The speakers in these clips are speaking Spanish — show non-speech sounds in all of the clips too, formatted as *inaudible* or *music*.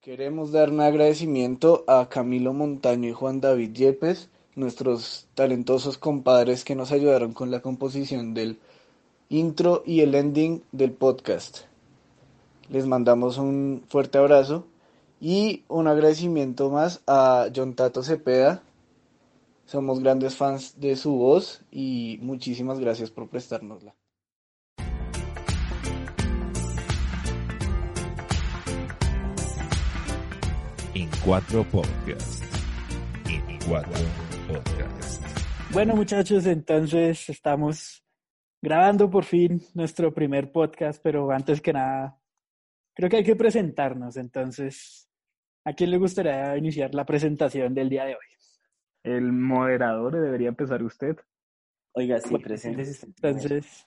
Queremos dar un agradecimiento a Camilo Montaño y Juan David Yepes, nuestros talentosos compadres que nos ayudaron con la composición del intro y el ending del podcast. Les mandamos un fuerte abrazo y un agradecimiento más a John Tato Cepeda. Somos grandes fans de su voz y muchísimas gracias por prestárnosla. En cuatro podcast. En cuatro podcast. Bueno, muchachos, entonces estamos grabando por fin nuestro primer podcast, pero antes que nada, creo que hay que presentarnos. Entonces, ¿a quién le gustaría iniciar la presentación del día de hoy? El moderador debería empezar usted. Oiga, sí, presente. Entonces,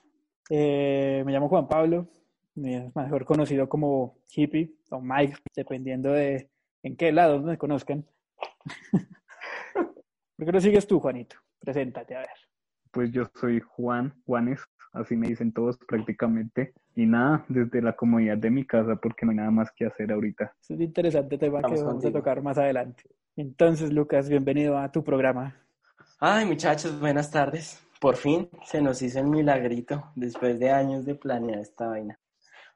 eh, me llamo Juan Pablo, mejor conocido como Hippie o Mike, dependiendo de en qué lado me conozcan. *laughs* ¿Por qué no sigues tú, Juanito? Preséntate, a ver. Pues yo soy Juan, Juanes, así me dicen todos prácticamente. Y nada, desde la comodidad de mi casa, porque no hay nada más que hacer ahorita. Es un interesante tema que vamos a tocar más adelante. Entonces, Lucas, bienvenido a tu programa. Ay, muchachos, buenas tardes. Por fin se nos hizo el milagrito después de años de planear esta vaina.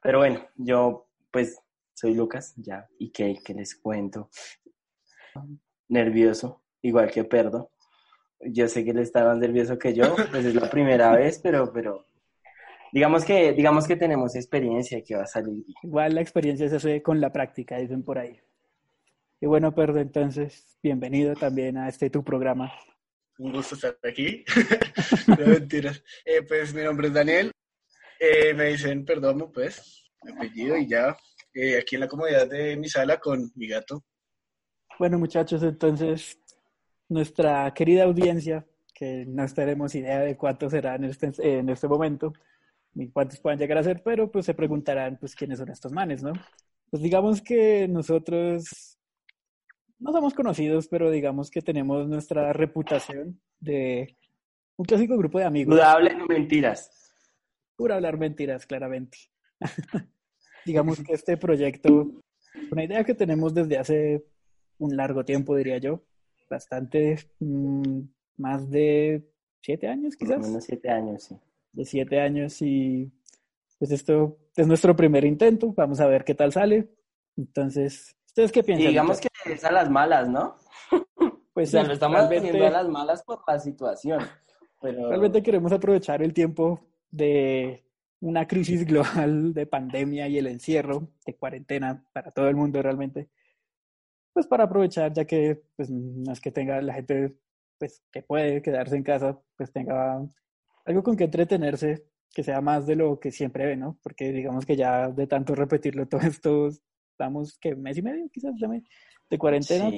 Pero bueno, yo pues soy Lucas, ya, y qué, les cuento. Nervioso, igual que Perdo. Yo sé que él está más nervioso que yo, *laughs* pues es la primera vez, pero, pero digamos que, digamos que tenemos experiencia que va a salir Igual la experiencia se hace con la práctica, dicen por ahí. Y bueno, Perdo, entonces, bienvenido también a este tu programa. Un gusto estar aquí. *laughs* no mentiras. Eh, pues mi nombre es Daniel. Eh, me dicen perdón, pues, mi apellido y ya eh, aquí en la comodidad de mi sala con mi gato. Bueno, muchachos, entonces nuestra querida audiencia, que no tenemos idea de cuántos serán en este, en este momento, ni cuántos puedan llegar a ser, pero pues se preguntarán, pues, quiénes son estos manes, ¿no? Pues digamos que nosotros no somos conocidos, pero digamos que tenemos nuestra reputación de un clásico grupo de amigos. Pura hablar mentiras. Pura hablar mentiras, claramente. *laughs* digamos que este proyecto, una idea que tenemos desde hace un largo tiempo, diría yo, bastante, mm, más de siete años quizás. Por menos siete años, sí. De siete años y pues esto es nuestro primer intento, vamos a ver qué tal sale. Entonces, ¿ustedes qué piensan? digamos que es a las malas, ¿no? *laughs* Pues o lo estamos haciendo a las malas por la situación. Pero... Realmente queremos aprovechar el tiempo de una crisis global de pandemia y el encierro de cuarentena para todo el mundo realmente, pues para aprovechar, ya que pues, no es que tenga la gente pues, que puede quedarse en casa, pues tenga algo con que entretenerse, que sea más de lo que siempre ve, ¿no? Porque digamos que ya de tanto repetirlo *laughs* todo esto, estamos que mes y medio quizás de cuarentena,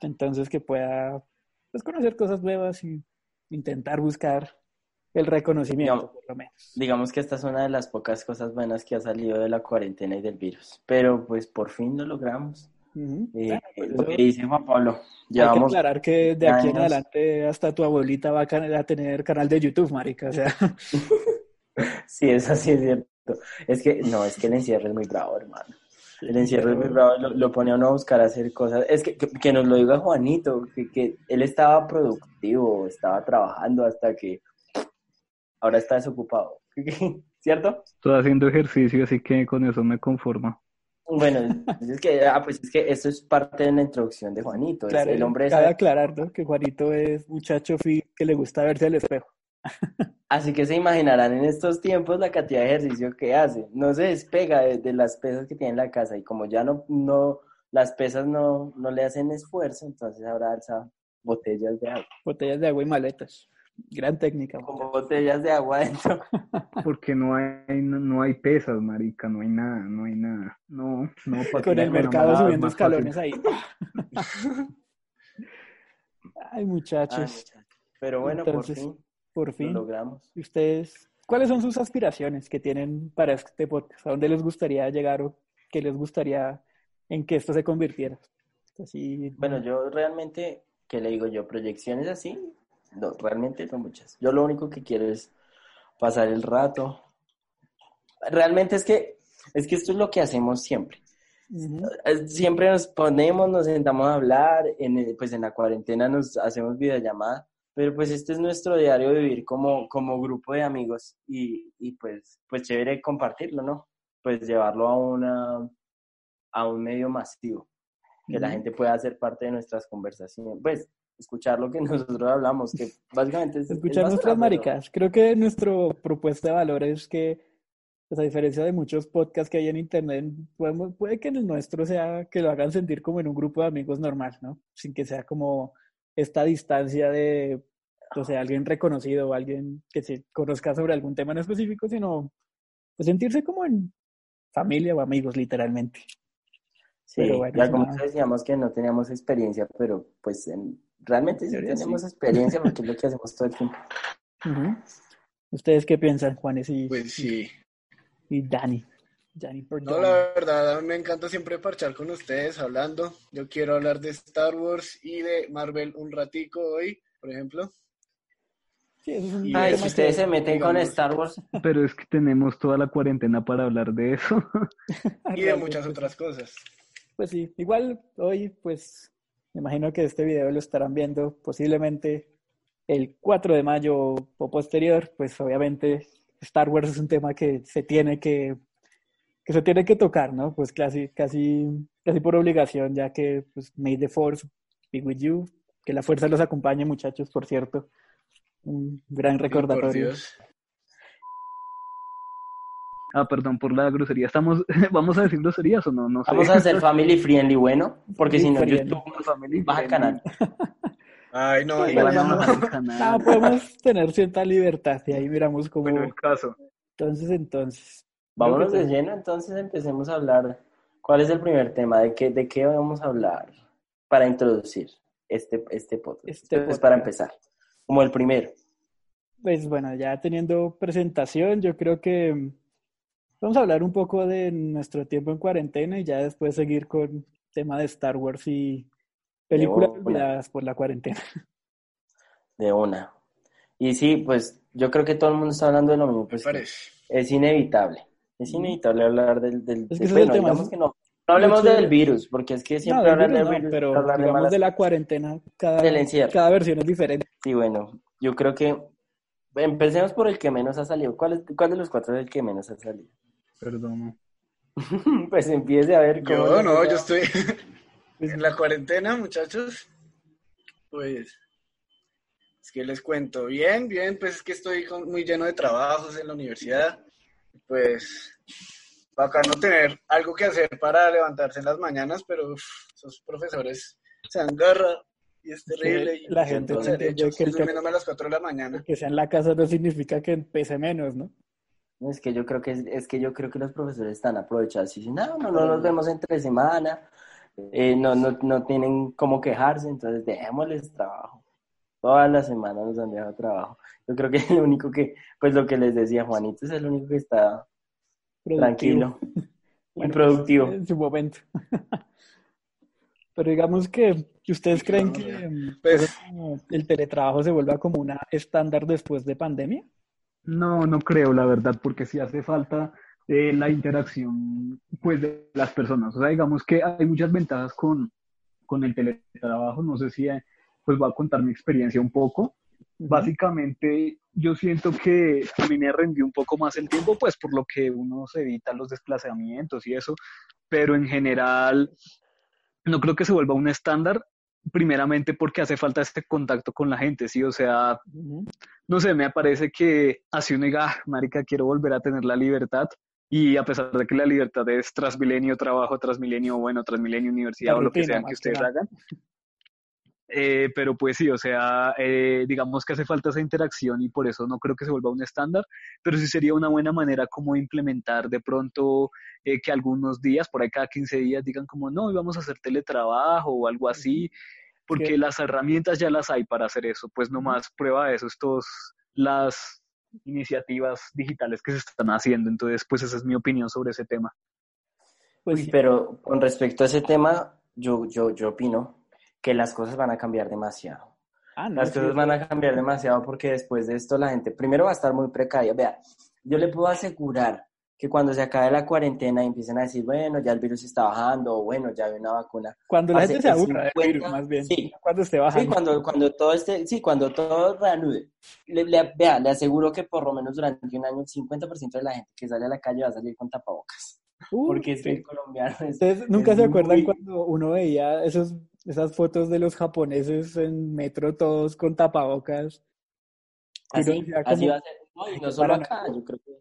entonces que pueda pues, conocer cosas nuevas y intentar buscar el reconocimiento, digamos, por lo menos. Digamos que esta es una de las pocas cosas buenas que ha salido de la cuarentena y del virus, pero pues por fin lo logramos. Eh, pues, lo que dice Juan Pablo. Hay que aclarar que de aquí en adelante hasta tu abuelita va a tener canal de YouTube, marica, o sea. *laughs* sí, eso sí es cierto. Es que, no, es que el encierro es muy bravo, hermano. El encierro es muy bravo, lo, pone a uno a buscar hacer cosas. Es que, que, nos lo diga Juanito, que, que él estaba productivo, estaba trabajando hasta que ahora está desocupado. *laughs* ¿Cierto? Estoy haciendo ejercicio, así que con eso me conformo. Bueno, es que, ah, pues es que eso es parte de la introducción de Juanito. Claro, el hombre cabe aclarar ¿no? que Juanito es muchacho fit que le gusta verse al espejo. *laughs* Así que se imaginarán en estos tiempos la cantidad de ejercicio que hace. No se despega de, las pesas que tiene en la casa y como ya no, no las pesas no, no le hacen esfuerzo, entonces ahora alza botellas de agua. Botellas de agua y maletas. Gran técnica. con muchachos. botellas de agua adentro. *laughs* Porque no hay, no, no hay pesas, marica, no hay nada, no hay nada. No, no. Con el mercado subiendo fácil. escalones ahí. *laughs* Ay, Ay, muchachos. Pero bueno, Entonces, por fin por lo fin. logramos. ¿Y ustedes, cuáles son sus aspiraciones que tienen para este podcast? ¿A dónde les gustaría llegar o qué les gustaría en que esto se convirtiera? Así, Bueno, yo realmente, ¿qué le digo yo? Proyecciones así, no, realmente no muchas. Yo lo único que quiero es pasar el rato. Realmente es que, es que esto es lo que hacemos siempre. Eh, Siempre nos ponemos, nos sentamos a hablar, en pues en la cuarentena nos hacemos videollamada, pero pues este es nuestro diario de vivir como, como grupo de amigos y, y pues, pues chévere compartirlo, ¿no? Pues llevarlo a una, a un medio masivo, que la gente pueda hacer parte de nuestras conversaciones, pues escuchar lo que *laughs* nosotros hablamos, que básicamente es... es escuchar nuestras maricas. Creo que nuestra propuesta de valor es que, pues a diferencia de muchos podcasts que hay en internet, podemos, puede que el nuestro sea que lo hagan sentir como en un grupo de amigos normal, ¿no? Sin que sea como esta distancia de, o sea, alguien reconocido o alguien que se conozca sobre algún tema en específico, sino pues, sentirse como en familia o amigos, literalmente. Sí, Pero bueno, y algunos nada. decíamos que no teníamos experiencia, pero pues en- realmente sí tenemos sí. experiencia porque es *laughs* lo que hacemos todo el tiempo. ¿Ustedes qué piensan, Juanes y, Pues sí. y Dani? Dani por No, la verdad, a mí me encanta siempre parchar con ustedes hablando. Yo quiero hablar de Star Wars y de Marvel un ratico hoy, por ejemplo. Sí, eso es un Y Ay, si ustedes que- se meten con Star Wars, *laughs* Pero es que tenemos toda la cuarentena para hablar de eso. *laughs* Y de muchas otras cosas. Pues sí, igual hoy, pues me imagino que este video lo estarán viendo posiblemente el 4 de mayo o posterior, pues obviamente Star Wars es un tema que se tiene que, que se tiene que tocar, ¿no? Pues casi, casi, casi por obligación, ya que pues May the Force be with you, que la fuerza los acompañe, muchachos, por cierto. Un gran Sí, recordatorio. Dios. Ah, perdón por la grosería. Estamos, *laughs* ¿Vamos a decir groserías o no? No sé. vamos a hacer *laughs* family friendly, bueno, porque si no, YouTube Family baja friendly. canal. *laughs* Ay, no, Sí, igual Vayan a no. el. Ah, podemos tener cierta libertad y ahí miramos cómo. Bueno, el caso. Entonces, entonces. Vámonos de lleno, entonces empecemos a hablar. ¿Cuál es el primer tema? ¿De qué, de qué vamos a hablar para introducir este, este podcast? Este pues para empezar, como el primero. Pues bueno, ya teniendo presentación, yo creo que vamos a hablar un poco de nuestro tiempo en cuarentena y ya después seguir con tema de Star Wars y películas olvidadas por la cuarentena. *laughs* De una. Y sí, pues yo creo que todo el mundo está hablando de lo mismo, pues es inevitable. Es inevitable hablar del... del Es que es el tema, digamos es- que no. No hablemos mucho- del virus, porque es que No, siempre del hablar virus del no, virus pero hablar de digamos malas de la cuarentena, cada, cada versión es diferente. Sí, bueno, yo creo que empecemos por el que menos ha salido. ¿Cuál, es, cuál de los cuatro es el que menos ha salido? Perdón. *laughs* pues empiece a ver cómo... Yo no, yo estoy *laughs* en la cuarentena, muchachos. Pues es que les cuento. Bien, bien, pues es que estoy con- muy lleno de trabajos en la universidad. Pues bacano tener algo que hacer para levantarse en las mañanas, pero uf, esos profesores se agarra y es terrible. y la gente no que el estoy durmiéndome a las 4 de la mañana. Que sea en la casa no significa que pese menos, ¿no? Es que yo creo que es, es que yo creo que los profesores están aprovechados y dicen, no, no, no nos vemos entre semana, eh, no, no, no tienen cómo quejarse, entonces dejémosles trabajo. Toda la semana nos han dejado trabajo. Yo creo que es *laughs* lo único que, pues lo que les decía Juanito, es el único que está Productivo. tranquilo *laughs* y Bueno, productivo. En su momento. *laughs* Pero digamos que que ustedes creen que Pues- el teletrabajo se vuelva como una estándar después de pandemia. No, no creo, la verdad, porque sí hace falta eh, la interacción pues, de las personas. O sea, digamos que hay muchas ventajas con, con el teletrabajo. No sé si eh, pues voy a contar mi experiencia un poco. Básicamente, yo siento que a mí me rendió un poco más el tiempo, pues por lo que uno se evita los desplazamientos y eso, pero en general no creo que se vuelva un estándar, primeramente porque hace falta este contacto con la gente, ¿sí? O sea, no sé, me parece que así uno diga, "Ah, marica, quiero volver a tener la libertad. Y a pesar de que la libertad es transmilenio trabajo, transmilenio, bueno, transmilenio universidad La o lo que rutina, sea más que ustedes hagan, Eh, pero pues sí, o sea, eh, digamos que hace falta esa interacción y por eso no creo que se vuelva un estándar, pero sí sería una buena manera como implementar de pronto eh, que algunos días, por ahí cada 15 días, digan como, no, íbamos a hacer teletrabajo o algo así, porque Que- las herramientas ya las hay para hacer eso, pues nomás prueba de eso, estos, las iniciativas digitales que se están haciendo, entonces pues esa es mi opinión sobre ese tema. Pues Uy, sí. pero con respecto a ese tema, yo, yo, yo opino que las cosas van a cambiar demasiado. Ah, no, Las sí, cosas van a cambiar demasiado porque después de esto la gente primero va a estar muy precaria. Vea, yo le puedo asegurar que cuando se acabe la cuarentena y empiecen a decir, bueno, ya el virus está bajando, o bueno, ya hay una vacuna. Cuando la gente se aburra del 50, virus, más bien. sí. Cuando esté bajando. Sí, cuando, cuando todo este, sí, cuando todo reanude. Le, le- vea, le aseguro que por lo menos durante un año el 50% de la gente que sale a la calle va a salir con tapabocas. Uh, Porque es que el colombiano es... ¿Ustedes nunca es se acuerdan muy- cuando uno veía esos, esas fotos de los japoneses en metro todos con tapabocas? Uno Así, va a ser. No, y no solo acá, yo creo que...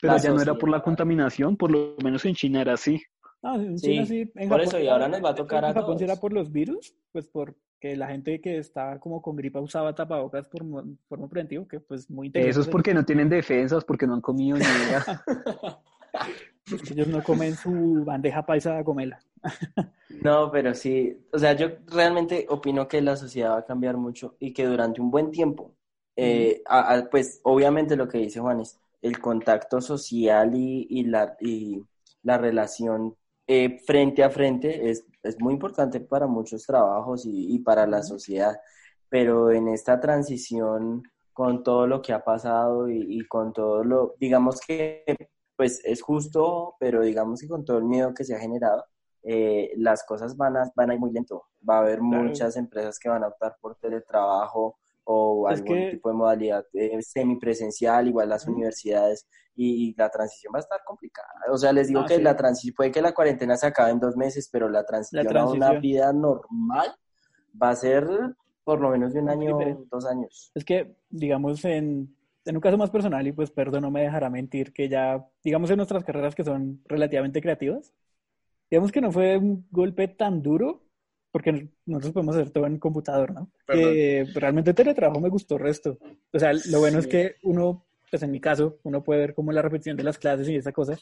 Pero ya no era por la contaminación, por lo menos en China era así. "Ah, en Sí, China sí, en por Japón eso, y ahora nos va a tocar a En Japón era por los virus, pues porque la gente que estaba como con gripa usaba tapabocas por forma preventiva, que pues muy Eso es porque no tienen defensas, porque no han comido ni *laughs* ellos no comen su bandeja paisa de gomela. *laughs* No, pero sí, o sea, yo realmente opino que la sociedad va a cambiar mucho y que durante un buen tiempo, eh, a- a- pues obviamente lo que dice Juanes, el contacto social y, y la, y la relación eh, frente a frente es, es muy importante para muchos trabajos y, y para la sociedad, pero en esta transición con todo lo que ha pasado y, y con todo lo, digamos que pues es justo, pero digamos que con todo el miedo que se ha generado, eh, las cosas van a, van a ir muy lento. Va a haber Claro. muchas empresas que van a optar por teletrabajo o Es algún que- tipo de modalidad eh, semipresencial, igual las universidades, y, y la transición va a estar complicada. O sea, les digo Ah, que sí. la transición, puede que la cuarentena se acabe en dos meses, pero la transición, a una vida normal va a ser por lo menos de un año, dos años. Es que, digamos, en, en un caso más personal, y pues perdón, no me dejará mentir, que ya, digamos, en nuestras carreras que son relativamente creativas, digamos que no fue un golpe tan duro, porque nosotros podemos hacer todo en computador, ¿no? Que realmente teletrabajo me gustó el resto. O sea, lo bueno es Sí. que uno, pues en mi caso, uno puede ver como la repetición de las clases y esa cosa,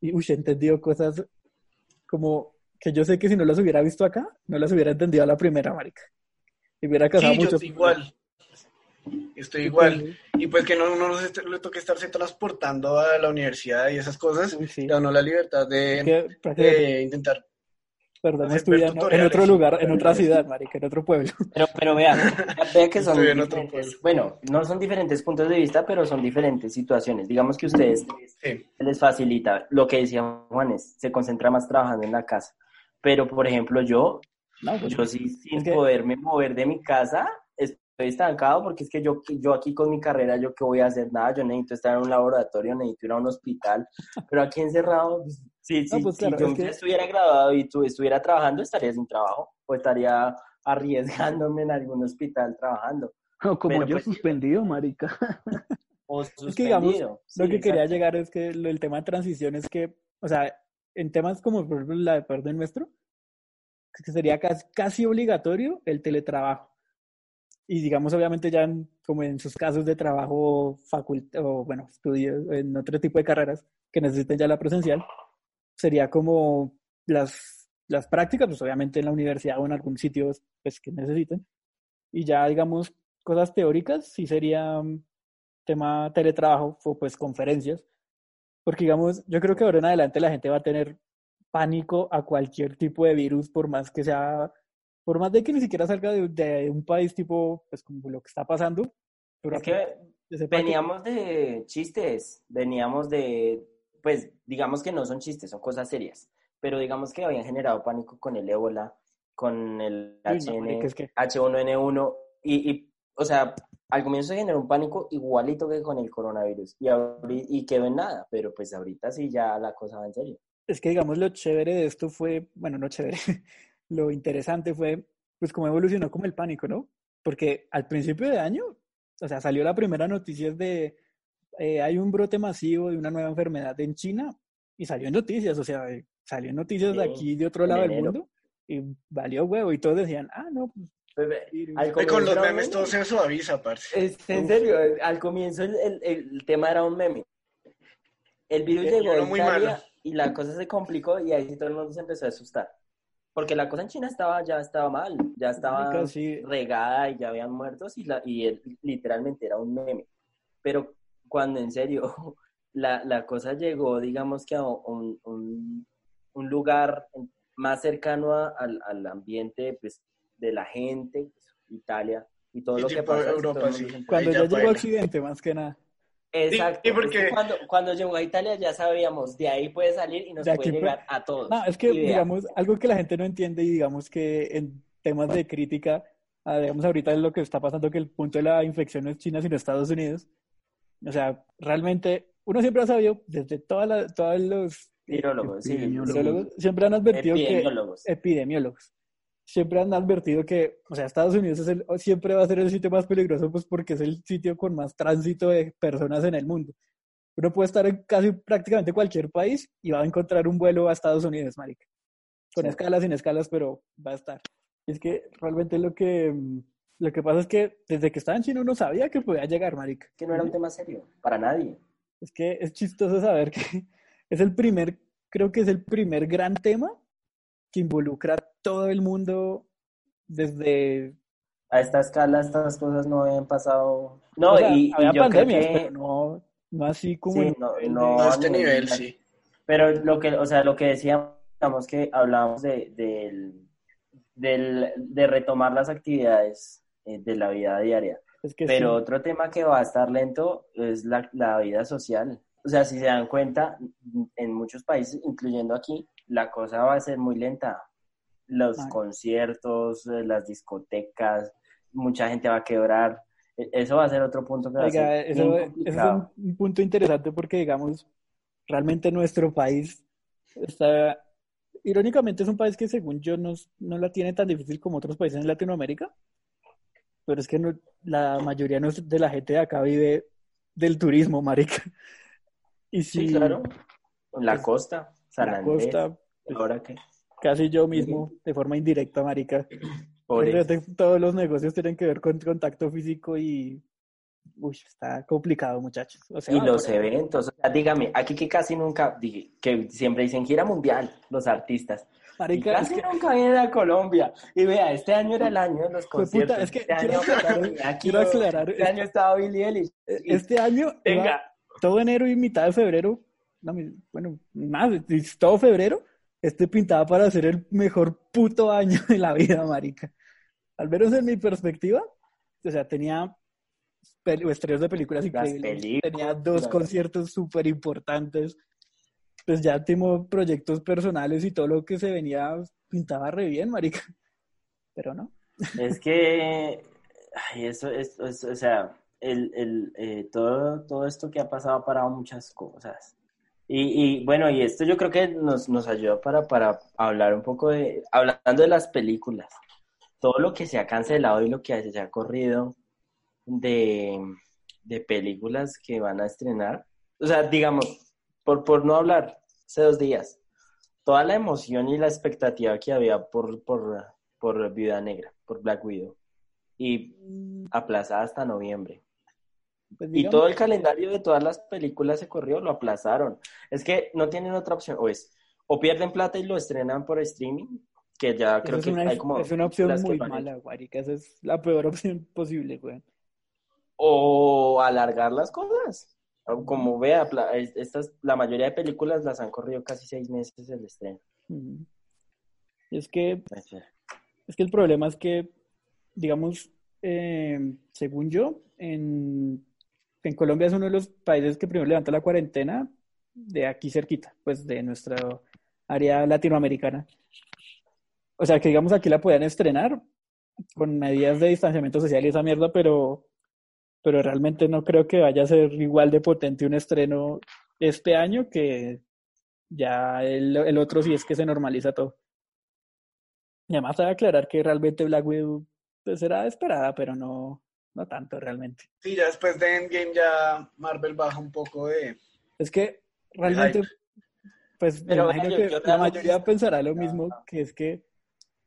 y uy, he entendido cosas como que yo sé que si no las hubiera visto acá, no las hubiera entendido a la primera, marica. Y hubiera causado Sí, yo muchos estoy igual. Estoy igual. Pues que no, uno no se- le toque estarse transportando a la universidad y esas cosas, Uy, sí. le da a uno la libertad de, Que prácticamente, de intentar. perdón, hacer estudiando en otro lugar, en otra *laughs* ciudad, marica, en otro pueblo. Pero, pero vean, vean que son Estoy en otro diferentes, bueno, no son diferentes puntos de vista, pero son diferentes situaciones. Digamos que ustedes Sí. les facilita lo que decía Juanes, se concentra más trabajando en la casa. Pero, por ejemplo, yo, No, pues, yo sí, sin es que- poderme mover de mi casa, estancado porque es que yo, yo aquí con mi carrera, yo qué voy a hacer nada, yo necesito estar en un laboratorio, necesito ir a un hospital, *laughs* pero aquí encerrado, pues, sí, sí, pues, si claro, yo es que- estuviera graduado y tú estuviera trabajando, estaría sin trabajo, o estaría arriesgándome en algún hospital trabajando. *laughs* O como Pero, yo pues, sí. suspendido, marica. *laughs* O Es que, digamos, suspendido. lo Sí, que quería llegar es que el tema de transición es que, o sea, en temas como por ejemplo la de perdón nuestro, que sería casi, casi obligatorio el teletrabajo. Y digamos, obviamente ya en- como en sus casos de trabajo facultad o bueno, estudios en otro tipo de carreras que necesiten ya la presencial, sería como las, las prácticas, pues obviamente en la universidad o en algún sitio pues, que necesiten. Y ya, digamos, cosas teóricas, sí sería mm, tema teletrabajo o pues conferencias. Porque, digamos, yo creo que ahora en adelante la gente va a tener pánico a cualquier tipo de virus, por más que sea, por más de que ni siquiera salga de, de un país tipo, pues como lo que está pasando. Pero Es que ese pánico- veníamos de chistes, veníamos de, pues digamos que no son chistes, son cosas serias, pero digamos que habían generado pánico con el ébola, con el Uy, no, HN, es que- H1N1 y, y, o sea, al comienzo se generó un pánico igualito que con el coronavirus y, y quedó en nada, pero pues ahorita sí ya la cosa va en serio. Es que, digamos, lo chévere de esto fue, bueno, no chévere, lo interesante fue, pues, cómo evolucionó como el pánico, ¿no? Porque al principio de año, o sea, salió la primera noticia de, eh, hay un brote masivo de una nueva enfermedad en China, y salió en noticias, o sea, eh, salió en noticias de aquí, de otro lado del enero. mundo, y valió huevo, y todos decían, ah, no, pues, Bebé, al Ay, con los memes meme. todo se suaviza, parce. Es, en serio, al comienzo el, el- el tema era un meme. El virus llegó a Italia malo. y la cosa se complicó y ahí sí todo el mundo se empezó a asustar. Porque la cosa en China estaba, ya estaba mal, ya estaba sí. regada y ya habían muertos y, la, y él literalmente era un meme. Pero cuando en serio *laughs* la, la cosa llegó, digamos que a un, un, un lugar más cercano a- al, al ambiente pues, de la gente, pues, Italia y todo Y lo que pasa. Europa, sí. enteró. Cuando ya, llegó a. Occidente, más que nada. Exacto. Sí, es porque- que cuando, cuando llegó a Italia ya sabíamos, de ahí puede salir y nos De aquí puede puede- llegar a todos. No, es que, vea, digamos, algo que la gente no entiende y digamos que en temas de crítica, ah, digamos ahorita es lo que está pasando que el punto de la infección no es China sino Estados Unidos. O sea, realmente uno siempre ha sabido, desde toda la- todos los virólogos, sí, epidemiólogos. virólogos, siempre han advertido que epidemiólogos. Siempre han advertido que, o sea, Estados Unidos es el- siempre va a ser el sitio más peligroso, pues porque es el sitio con más tránsito de personas en el mundo. Uno puede estar en casi prácticamente cualquier país y va a encontrar un vuelo a Estados Unidos, marica. Con Sí. escalas, sin escalas, pero va a estar. Y es que realmente lo que, mm, lo que pasa es que desde que estaba en China uno sabía que podía llegar, marica. que no era un tema serio, para nadie. Es que es chistoso saber que *laughs* es el primer, creo que es el primer gran tema que involucra a todo el mundo desde... A esta escala estas cosas no habían pasado. No, o sea, y, yo creo que... pero no, no así como... Sí, en- no, en- no A este nivel, sí. Pero lo que, o sea, lo que decíamos que hablábamos de, del, del- de retomar las actividades eh, de la vida diaria. es que Pero sí, otro tema que va a estar lento es la, la vida social. O sea, si se dan cuenta, en muchos países, incluyendo aquí, la cosa va a ser muy lenta. Los conciertos, eh, las discotecas, mucha gente va a quebrar. E- Eso va a ser otro punto que va a ser eso, es un, un punto interesante porque, digamos, realmente nuestro país está... Irónicamente es un país que según yo no, no la tiene tan difícil como otros países en Latinoamérica, pero es que no- la mayoría de la gente de acá vive del turismo, marica. Y Sí, claro. La pues, costa, San la Andrés, costa, pues, ahora que casi yo mismo, de forma indirecta, marica, por todos los negocios tienen que ver con contacto físico y... Uy, está complicado, muchachos. O sea, Y los eventos, o sea, dígame, aquí que casi nunca, que siempre dicen gira mundial, los artistas. Y Marica, es casi que nunca vienen a Colombia. Y vea, este año era el año de los conciertos. puta, es que este quiero año, aclarar- *laughs* aquí, quiero aclarar, este año estaba Billie Eilish. Y- este año, venga, todo enero y mitad de febrero, no, bueno, más, todo febrero, este pintaba para ser el mejor puto año de la vida, marica. Al menos en mi perspectiva, o sea, tenía estrenos de películas Las increíbles, películas. tenía dos conciertos súper importantes, pues ya tengo proyectos personales y todo lo que se venía pintaba re bien, marica. Pero no. es que, ay, eso es, es- o sea, el, el, eh, todo, todo esto que ha pasado ha parado muchas cosas. Y, y, bueno, y esto yo creo que nos, nos ayuda para, para hablar un poco de, hablando de las películas, todo lo que se ha cancelado y lo que se ha corrido de, de películas que van a estrenar. O sea, digamos, por, por no hablar, hace dos días, toda la emoción y la expectativa que había por, por, por Viuda Negra, por Black Widow, y aplazada hasta noviembre. Pues Y todo el calendario de todas las películas se corrió, lo aplazaron. Es que no tienen otra opción, o es, o pierden plata y lo estrenan por streaming, que ya creo es que una, hay como es una opción muy mala, marica. Esa es la peor *laughs* opción posible, güey. O alargar las cosas. Como vea, estas, la mayoría de películas las han corrido casi seis meses el estreno. Es que, es que el problema es que, digamos, eh, según yo, en, en Colombia es uno de los países que primero levanta la cuarentena de aquí cerquita, pues de nuestra área latinoamericana. O sea, que digamos aquí la podían estrenar con medidas de distanciamiento social y esa mierda, pero, pero realmente no creo que vaya a ser igual de potente un estreno este año que ya el, otro si es que se normaliza todo. Y además que aclarar que realmente Black Widow pues, era esperada, pero no, no tanto realmente. Sí, ya después de Endgame ya Marvel baja un poco de... Es que realmente, pues me Pero, imagino que yo la realmente- mayoría pensará lo mismo, que es que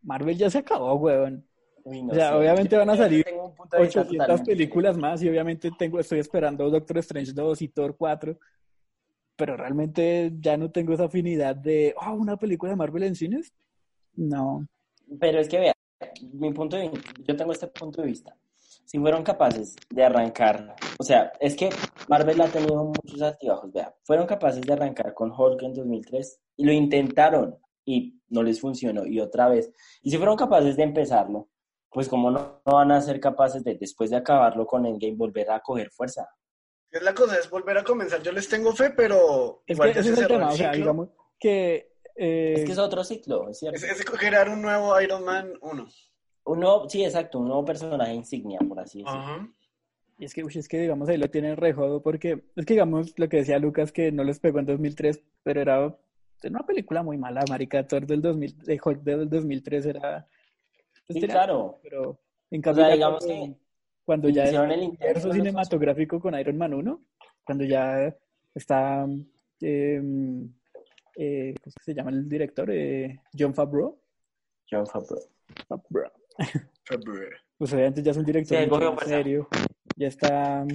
Marvel ya se acabó, weón. Uy, no O sea, sé. obviamente Yo- van a salir tengo un punto de vista 800 totalmente películas más y obviamente tengo, estoy esperando Doctor Strange 2 y Thor 4, pero realmente ya no tengo esa afinidad de, oh, una película de Marvel en cines. No. Pero es que vea, mi punto de yo tengo este punto de vista. Si fueron capaces de arrancar, o sea, es que Marvel ha tenido muchos altibajos, vea, fueron capaces de arrancar con Hulk en 2003 y lo intentaron y no les funcionó y otra vez. Y si fueron capaces de empezarlo, pues como no, no van a ser capaces de después de acabarlo con Endgame volver a coger fuerza. Es la cosa, es volver a comenzar. Yo les tengo fe, pero Es igual que ese se es el o sea, digamos que... eh, Es que es otro ciclo, es cierto. Es, es crear un nuevo Iron Man 1. Un nuevo, sí, exacto, un nuevo personaje insignia, por así decirlo. Ajá. Y es que, uy, es que digamos ahí lo tienen re jodo porque es que digamos lo que decía Lucas que no les pegó en 2003, pero era, era una película muy mala, marica, Thor del 2000, de Hulk del 2003 era... pues, Sí, tenía- claro. Pero en O cambio sea, ya digamos cuando, que cuando ya hicieron el universo cinematográfico con Iron Man 1, cuando ya está, eh, eh, ¿cómo es que se llama el director? Eh, John Favreau. John Favreau. Favreau. *laughs* Pues obviamente ya es un director Sí, serio. Ya está,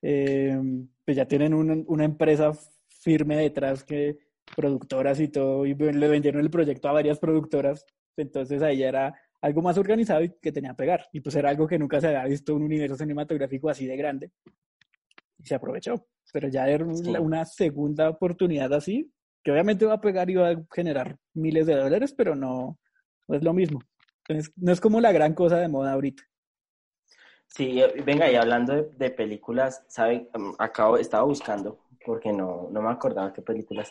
eh, pues ya tienen una, una empresa firme detrás que productoras y todo, y le vendieron el proyecto a varias productoras. Entonces ahí ya era algo más organizado y que tenía que pegar. Y pues era algo que nunca se había visto un universo cinematográfico así de grande. Y se aprovechó. Pero ya era una segunda oportunidad así, que obviamente va a pegar y va a generar miles de dólares, pero no, no es lo mismo. No es como la gran cosa de moda ahorita. Sí, eh, venga, y hablando de, películas, ¿sabe? Mm, Acabo, estaba buscando, porque no, no me acordaba qué películas,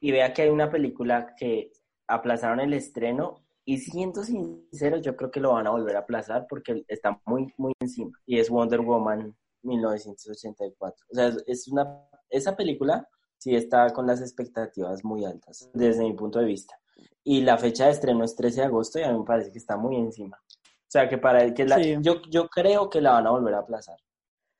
y vea que hay una película que aplazaron el estreno, y siendo sincero, yo creo que lo van a volver a aplazar porque está muy, muy encima, y es Wonder Woman 1984. O sea, es una, esa película sí está con las expectativas muy altas, desde mi punto de vista. Y la fecha de estreno es 13 de agosto y a mí me parece que está muy encima. O sea, que para que la, Sí. yo, yo creo que la van a volver a aplazar.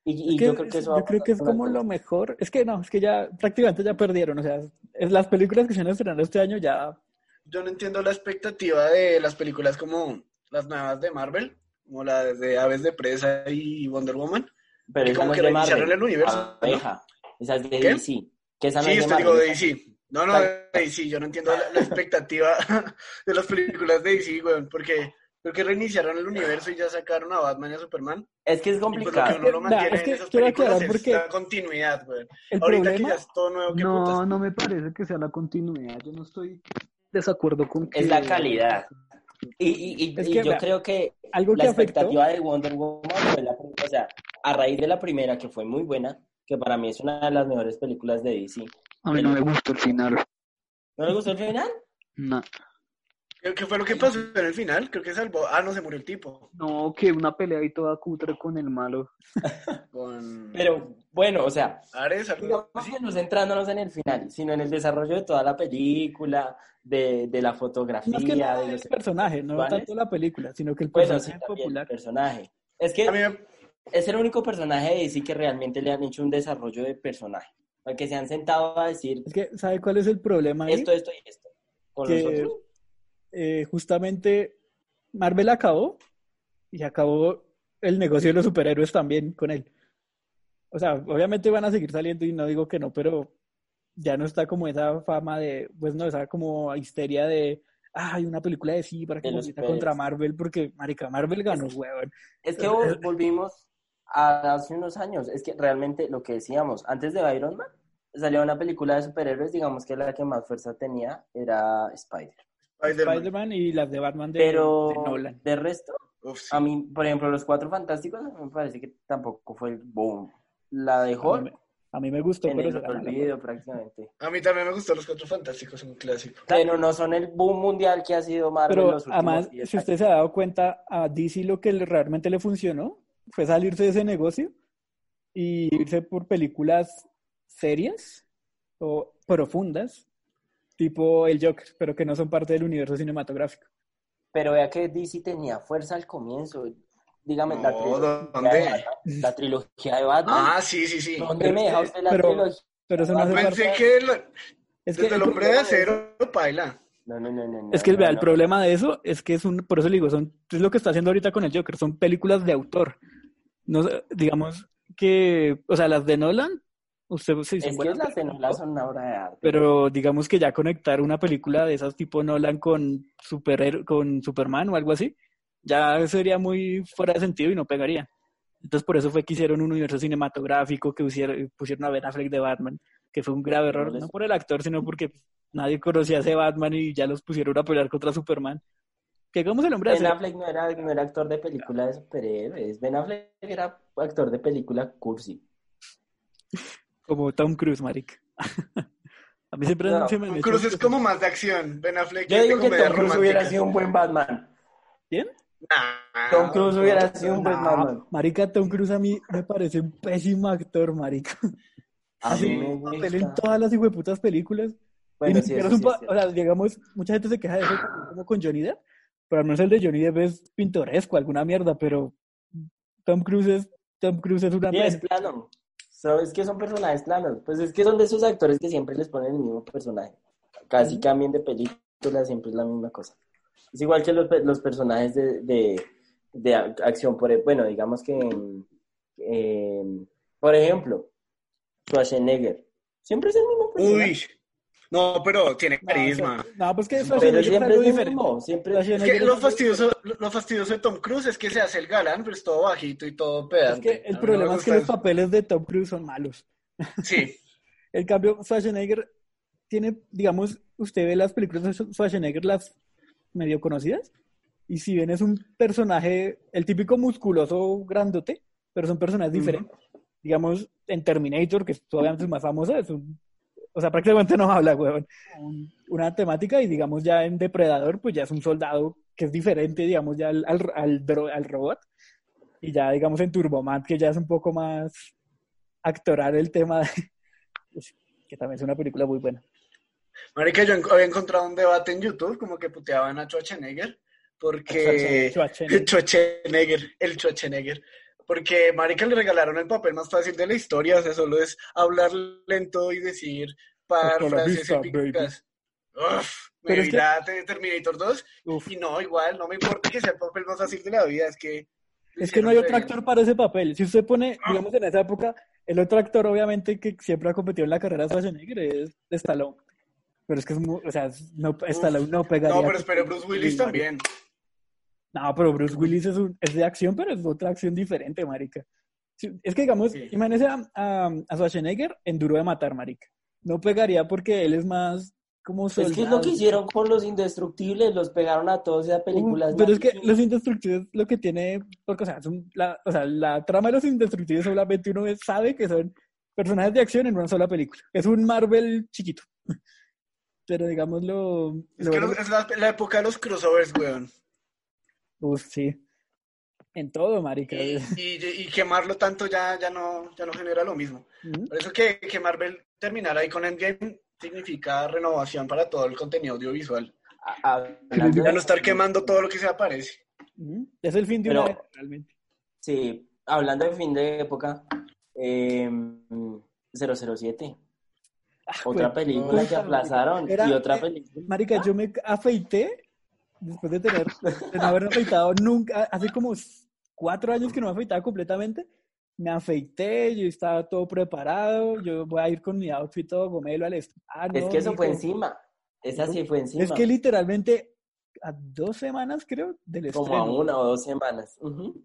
Y, y Es que yo creo que eso va yo creo que es como lo mejor. Es que no, es que ya prácticamente ya perdieron. O sea, es, las películas que se han estrenado este año ya. Yo no entiendo la expectativa de las películas como las nuevas de Marvel, como la de Aves de Presa y Wonder Woman. Pero que como no que reiniciaron Marvel. el universo, Abeja. Esa es de ¿Qué? DC. Que esa no Sí, es de esto digo Marvel. de DC. No, no, de DC. Yo no entiendo la, la expectativa *laughs* de las películas de DC, weón, porque creo que reiniciaron el universo y ya sacaron a Batman y a Superman. Es que es Y pues lo complicado. que uno lo Nah, mantiene es que en esas películas es porque- la continuidad, weón. El Ahorita que problema ya es todo nuevo, ¿qué No, putas? no me parece que sea la continuidad. Yo no estoy desacuerdo con que... Es la calidad. Y, y, y- Es y que, yo vea, creo que algo la que afectó. expectativa de Wonder Woman fue la primera, o sea, a raíz de la primera, que fue muy buena, que para mí es una de las mejores películas de DC. A mí no me gustó el final. ¿No le gustó el final? No. ¿Qué, fue lo que pasó en el final? Creo que salvó. Ah, no, se murió el tipo. No, que una pelea ahí toda cutre con el malo. *laughs* Con Pero bueno, o sea, Ares, digamos que no centrándonos en el final, sino en el desarrollo de toda la película, de, de la fotografía, que nada de los personaje, no tanto la película, sino que el Bueno, sí, personaje el. Es que me- es el único personaje de DC que realmente le han hecho un desarrollo de personaje. Al que se han sentado a decir Es que, ¿sabe cuál es el problema ahí? esto, esto y esto. Con que nosotros. eh, justamente Marvel acabó y acabó el negocio de los superhéroes también con él. O sea, obviamente van a seguir saliendo y no digo que no, pero ya no está como esa fama de, pues no, esa como histeria de, ah, hay una película de sí para que compita contra. Marvel, porque, marica, Marvel ganó, huevón. Es que vol- volvimos hace unos años. Es que realmente lo que decíamos, antes de Iron Man, salió una película de superhéroes, digamos que la que más fuerza tenía era Spider. Spider-Man. Spider-Man y las de Batman de, Pero de Nolan. de resto, Uf, sí. a mí, por ejemplo, los Cuatro Fantásticos, a mí me parece que tampoco fue el boom. La de A mí, Hulk, me- a mí me gustó, en pero el olvido prácticamente. A mí también me gustó Los Cuatro Fantásticos, un clásico. Pero no son el boom mundial que ha sido Marvel Pero los últimos además, 10 si usted años. se ha dado cuenta, a DC lo que le- realmente le funcionó fue salirse de ese negocio y irse por películas serias o profundas, tipo el Joker, pero que no son parte del universo cinematográfico. Pero vea que DC tenía fuerza al comienzo. Dígame, la, trilogía ¿dónde? de Batman, la trilogía de Batman. Ah, sí, sí, sí. ¿Dónde me deja usted la pero- trilogía? Pero eso no hace Pensé parte. que lo- Es que desde el el hombre de acero, paila. No, no, no, no. no, Es que vea, no, el no. problema de eso es que es un, por eso le digo, son, es lo que está haciendo ahorita con el Joker, son películas de autor. No, digamos que, o sea, las de Nolan, usted sí, son Es que las de Nolan son una obra de arte. pero digamos que ya conectar una película de esas tipo Nolan con super con Superman o algo así, ya sería muy fuera de sentido y no pegaría. Entonces por eso fue que hicieron un universo cinematográfico, que pusieron, pusieron a Ben Affleck de Batman, que fue un grave error, no por el actor, sino porque nadie conocía a ese Batman y ya los pusieron a pelear contra Superman. Que como el hombre Ben Affleck no era, no era actor de película de superhéroes. Ben Affleck era actor de película cursi. como Tom Cruise, marica. *laughs* a mí siempre No, se me Tom Cruise es como más de acción. Ben Affleck Yo digo que Tom Cruise hubiera sido un buen Batman. ¿Quién? Nah, Tom Cruise hubiera sido un buen Batman. marica, Tom Cruise a mí me parece un pésimo actor, marica. *laughs* Así, papel en todas las hijueputas películas. Bueno, sí, sí cierto. o sea, digamos, mucha gente se queja de eso como- con Johnny Depp, pero al menos el de Johnny Depp es pintoresco, alguna mierda, pero Tom Cruise es, Tom Cruise es una Sí, es plano. So, es que son personajes planos. Pues es que son de esos actores que siempre les ponen el mismo personaje. Casi cambien de película, siempre es la misma cosa. Es igual que los, los personajes de, de, de ac- acción. Por, e- bueno, digamos que, eh, por ejemplo, Schwarzenegger. Siempre es el mismo personaje. Uy. No, pero tiene No, carisma. o sea, no, pues que pero Schwarzenegger es siempre algo es el diferente. mismo. Siempre Es que es lo fastidioso, lo fastidioso de Tom Cruise es que se hace el galán, pero es todo bajito y todo Es pedante. que A el problema es que los papeles de Tom Cruise son malos. Sí. *laughs* En cambio, Schwarzenegger tiene, digamos, usted ve las películas de Schwarzenegger, las medio conocidas, y si bien es un personaje, el típico musculoso grandote, pero son personajes diferentes. Digamos, en Terminator, que es es más famosa, es un, o sea, prácticamente no habla. Un- Una temática, y digamos ya en Depredador, pues ya es un soldado que es diferente, digamos, ya al, al, al dro- al robot. Y ya, digamos, en Turboman, que ya es un poco más actoral el tema de, que también es una película muy buena. Marica, yo había encontrado un debate en YouTube como que puteaban a Schwarzenegger porque... Schwarzenegger. *laughs* Schwarzenegger, el Schwarzenegger. Porque Marica le regalaron el papel más fácil de la historia, o sea, solo es hablar lento y decir par Hasta frases vista, épicas. Uf, me Pero vi que- la Terminator 2 Uf. y no, igual, no me importa que sea el papel más fácil de la vida, es que... Es que no hay otro actor para ese papel. Si usted pone, Ah. digamos, en esa época, el otro actor, obviamente, que siempre ha competido en la carrera de Schwarzenegger es Stallone. Pero es que es muy, o sea, no, Stallone no pegaría. No, pero espere, Bruce Willis también. No, pero Bruce Willis es, un- es de acción, pero es otra acción diferente, marica. Es que, digamos, Sí. imagínese a, a, a Schwarzenegger en Duro de Matar, marica. No pegaría porque él es más como Es que es lo soldado. que hicieron con los indestructibles, los pegaron a todos esa película. Uh, pero es que los indestructibles lo que tiene, porque o sea, son la, o sea, la trama de los indestructibles solamente uno sabe que son personajes de acción en una sola película. Es un Marvel chiquito. *laughs* Pero digamos lo... Es lo que es la, la época de los crossovers, weón. Uf, sí. En todo, marica. Y, y- y quemarlo tanto ya, ya, no, ya no genera lo mismo. Por eso que, que Marvel terminara ahí con Endgame significa renovación para todo el contenido audiovisual. Hablando Ya no estar quemando todo lo que se aparece. Es el fin de Pero- una era, realmente. Sí, hablando de fin de época, eh, 007. Otra pues, película que aplazaron Era- y otra eh, película. Marica, yo me afeité después de tener, de no haberme afeitado nunca, hace como cuatro años que no me afeitaba completamente. Me afeité, yo estaba todo preparado, yo voy a ir con mi outfit todo gomelo al Ah, Es que eso fue mijo. encima. Esa sí fue encima. Es que literalmente a dos semanas, creo, del Como a estreno. una o dos semanas. Ujú.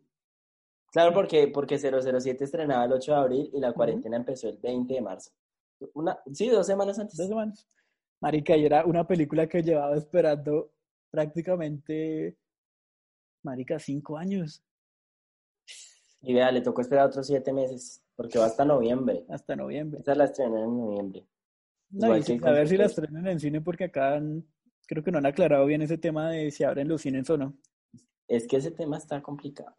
Claro, porque, porque 007 estrenaba el 8 de abril y la cuarentena empezó el 20 de marzo. Una, sí, dos semanas antes. Dos semanas. Marica, y era una película que llevaba esperando prácticamente, marica, cinco años, Y vea, le tocó esperar otros siete meses, porque va hasta noviembre. hasta noviembre. Esa la estrenaron en noviembre. No, y el saber si la estrenan en cine porque acá han- creo que no han aclarado bien ese tema de si abren los cines o no. Es que ese tema está complicado.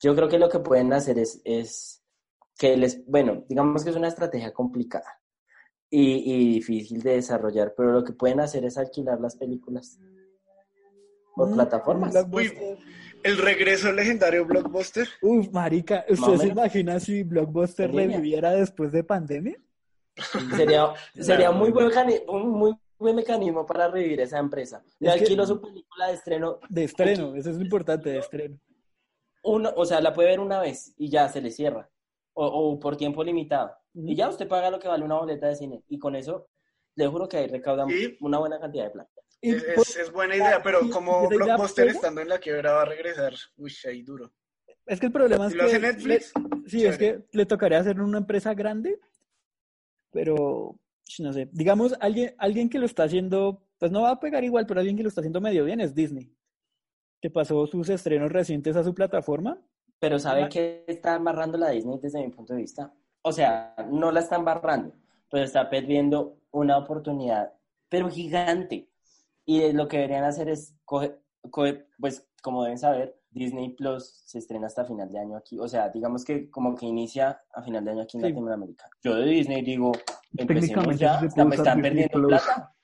Yo creo que lo que pueden hacer es, es que les, bueno, digamos que es una estrategia complicada y, y difícil de desarrollar, pero lo que pueden hacer es alquilar las películas por Mm, plataformas. El regreso del legendario Blockbuster. Uf, marica, ¿usted se imagina si Blockbuster reviviera después de pandemia? *laughs* Sería, sería muy buen, un muy buen mecanismo para revivir esa empresa. Le Es que- alquilo su película de estreno, De estreno, eso es lo importante, de estreno. uno, o sea, la puede ver una vez y ya se le cierra. O, o por tiempo limitado. Y ya usted paga lo que vale una boleta de cine. Y con eso, le juro que ahí recaudan Sí. una buena cantidad de plata. Y Es, es- es buena idea, pero como idea Blockbuster pega. estando en la quiebra va a regresar. Uy, ahí duro. es que el problema es Si que... lo hace Netflix, le- sí, es que le tocaría hacer una empresa grande, pero no sé. Digamos, alguien, alguien que lo está haciendo, pues no va a pegar igual, pero alguien que lo está haciendo medio bien es Disney, que pasó sus estrenos recientes a su plataforma. Pero ¿sabe Ah. qué está embarrando la Disney desde mi punto de vista? O sea, no la está embarrando, pero está perdiendo una oportunidad, pero gigante. Y lo que deberían hacer es coger, coger, pues como deben saber, Disney Plus se estrena hasta final de año aquí. O sea, digamos que como que inicia a final de año aquí en Sí. Latinoamérica. Yo de Disney digo, empecemos Técnicamente ya, se puede están, Disney perdiendo Plus. plata.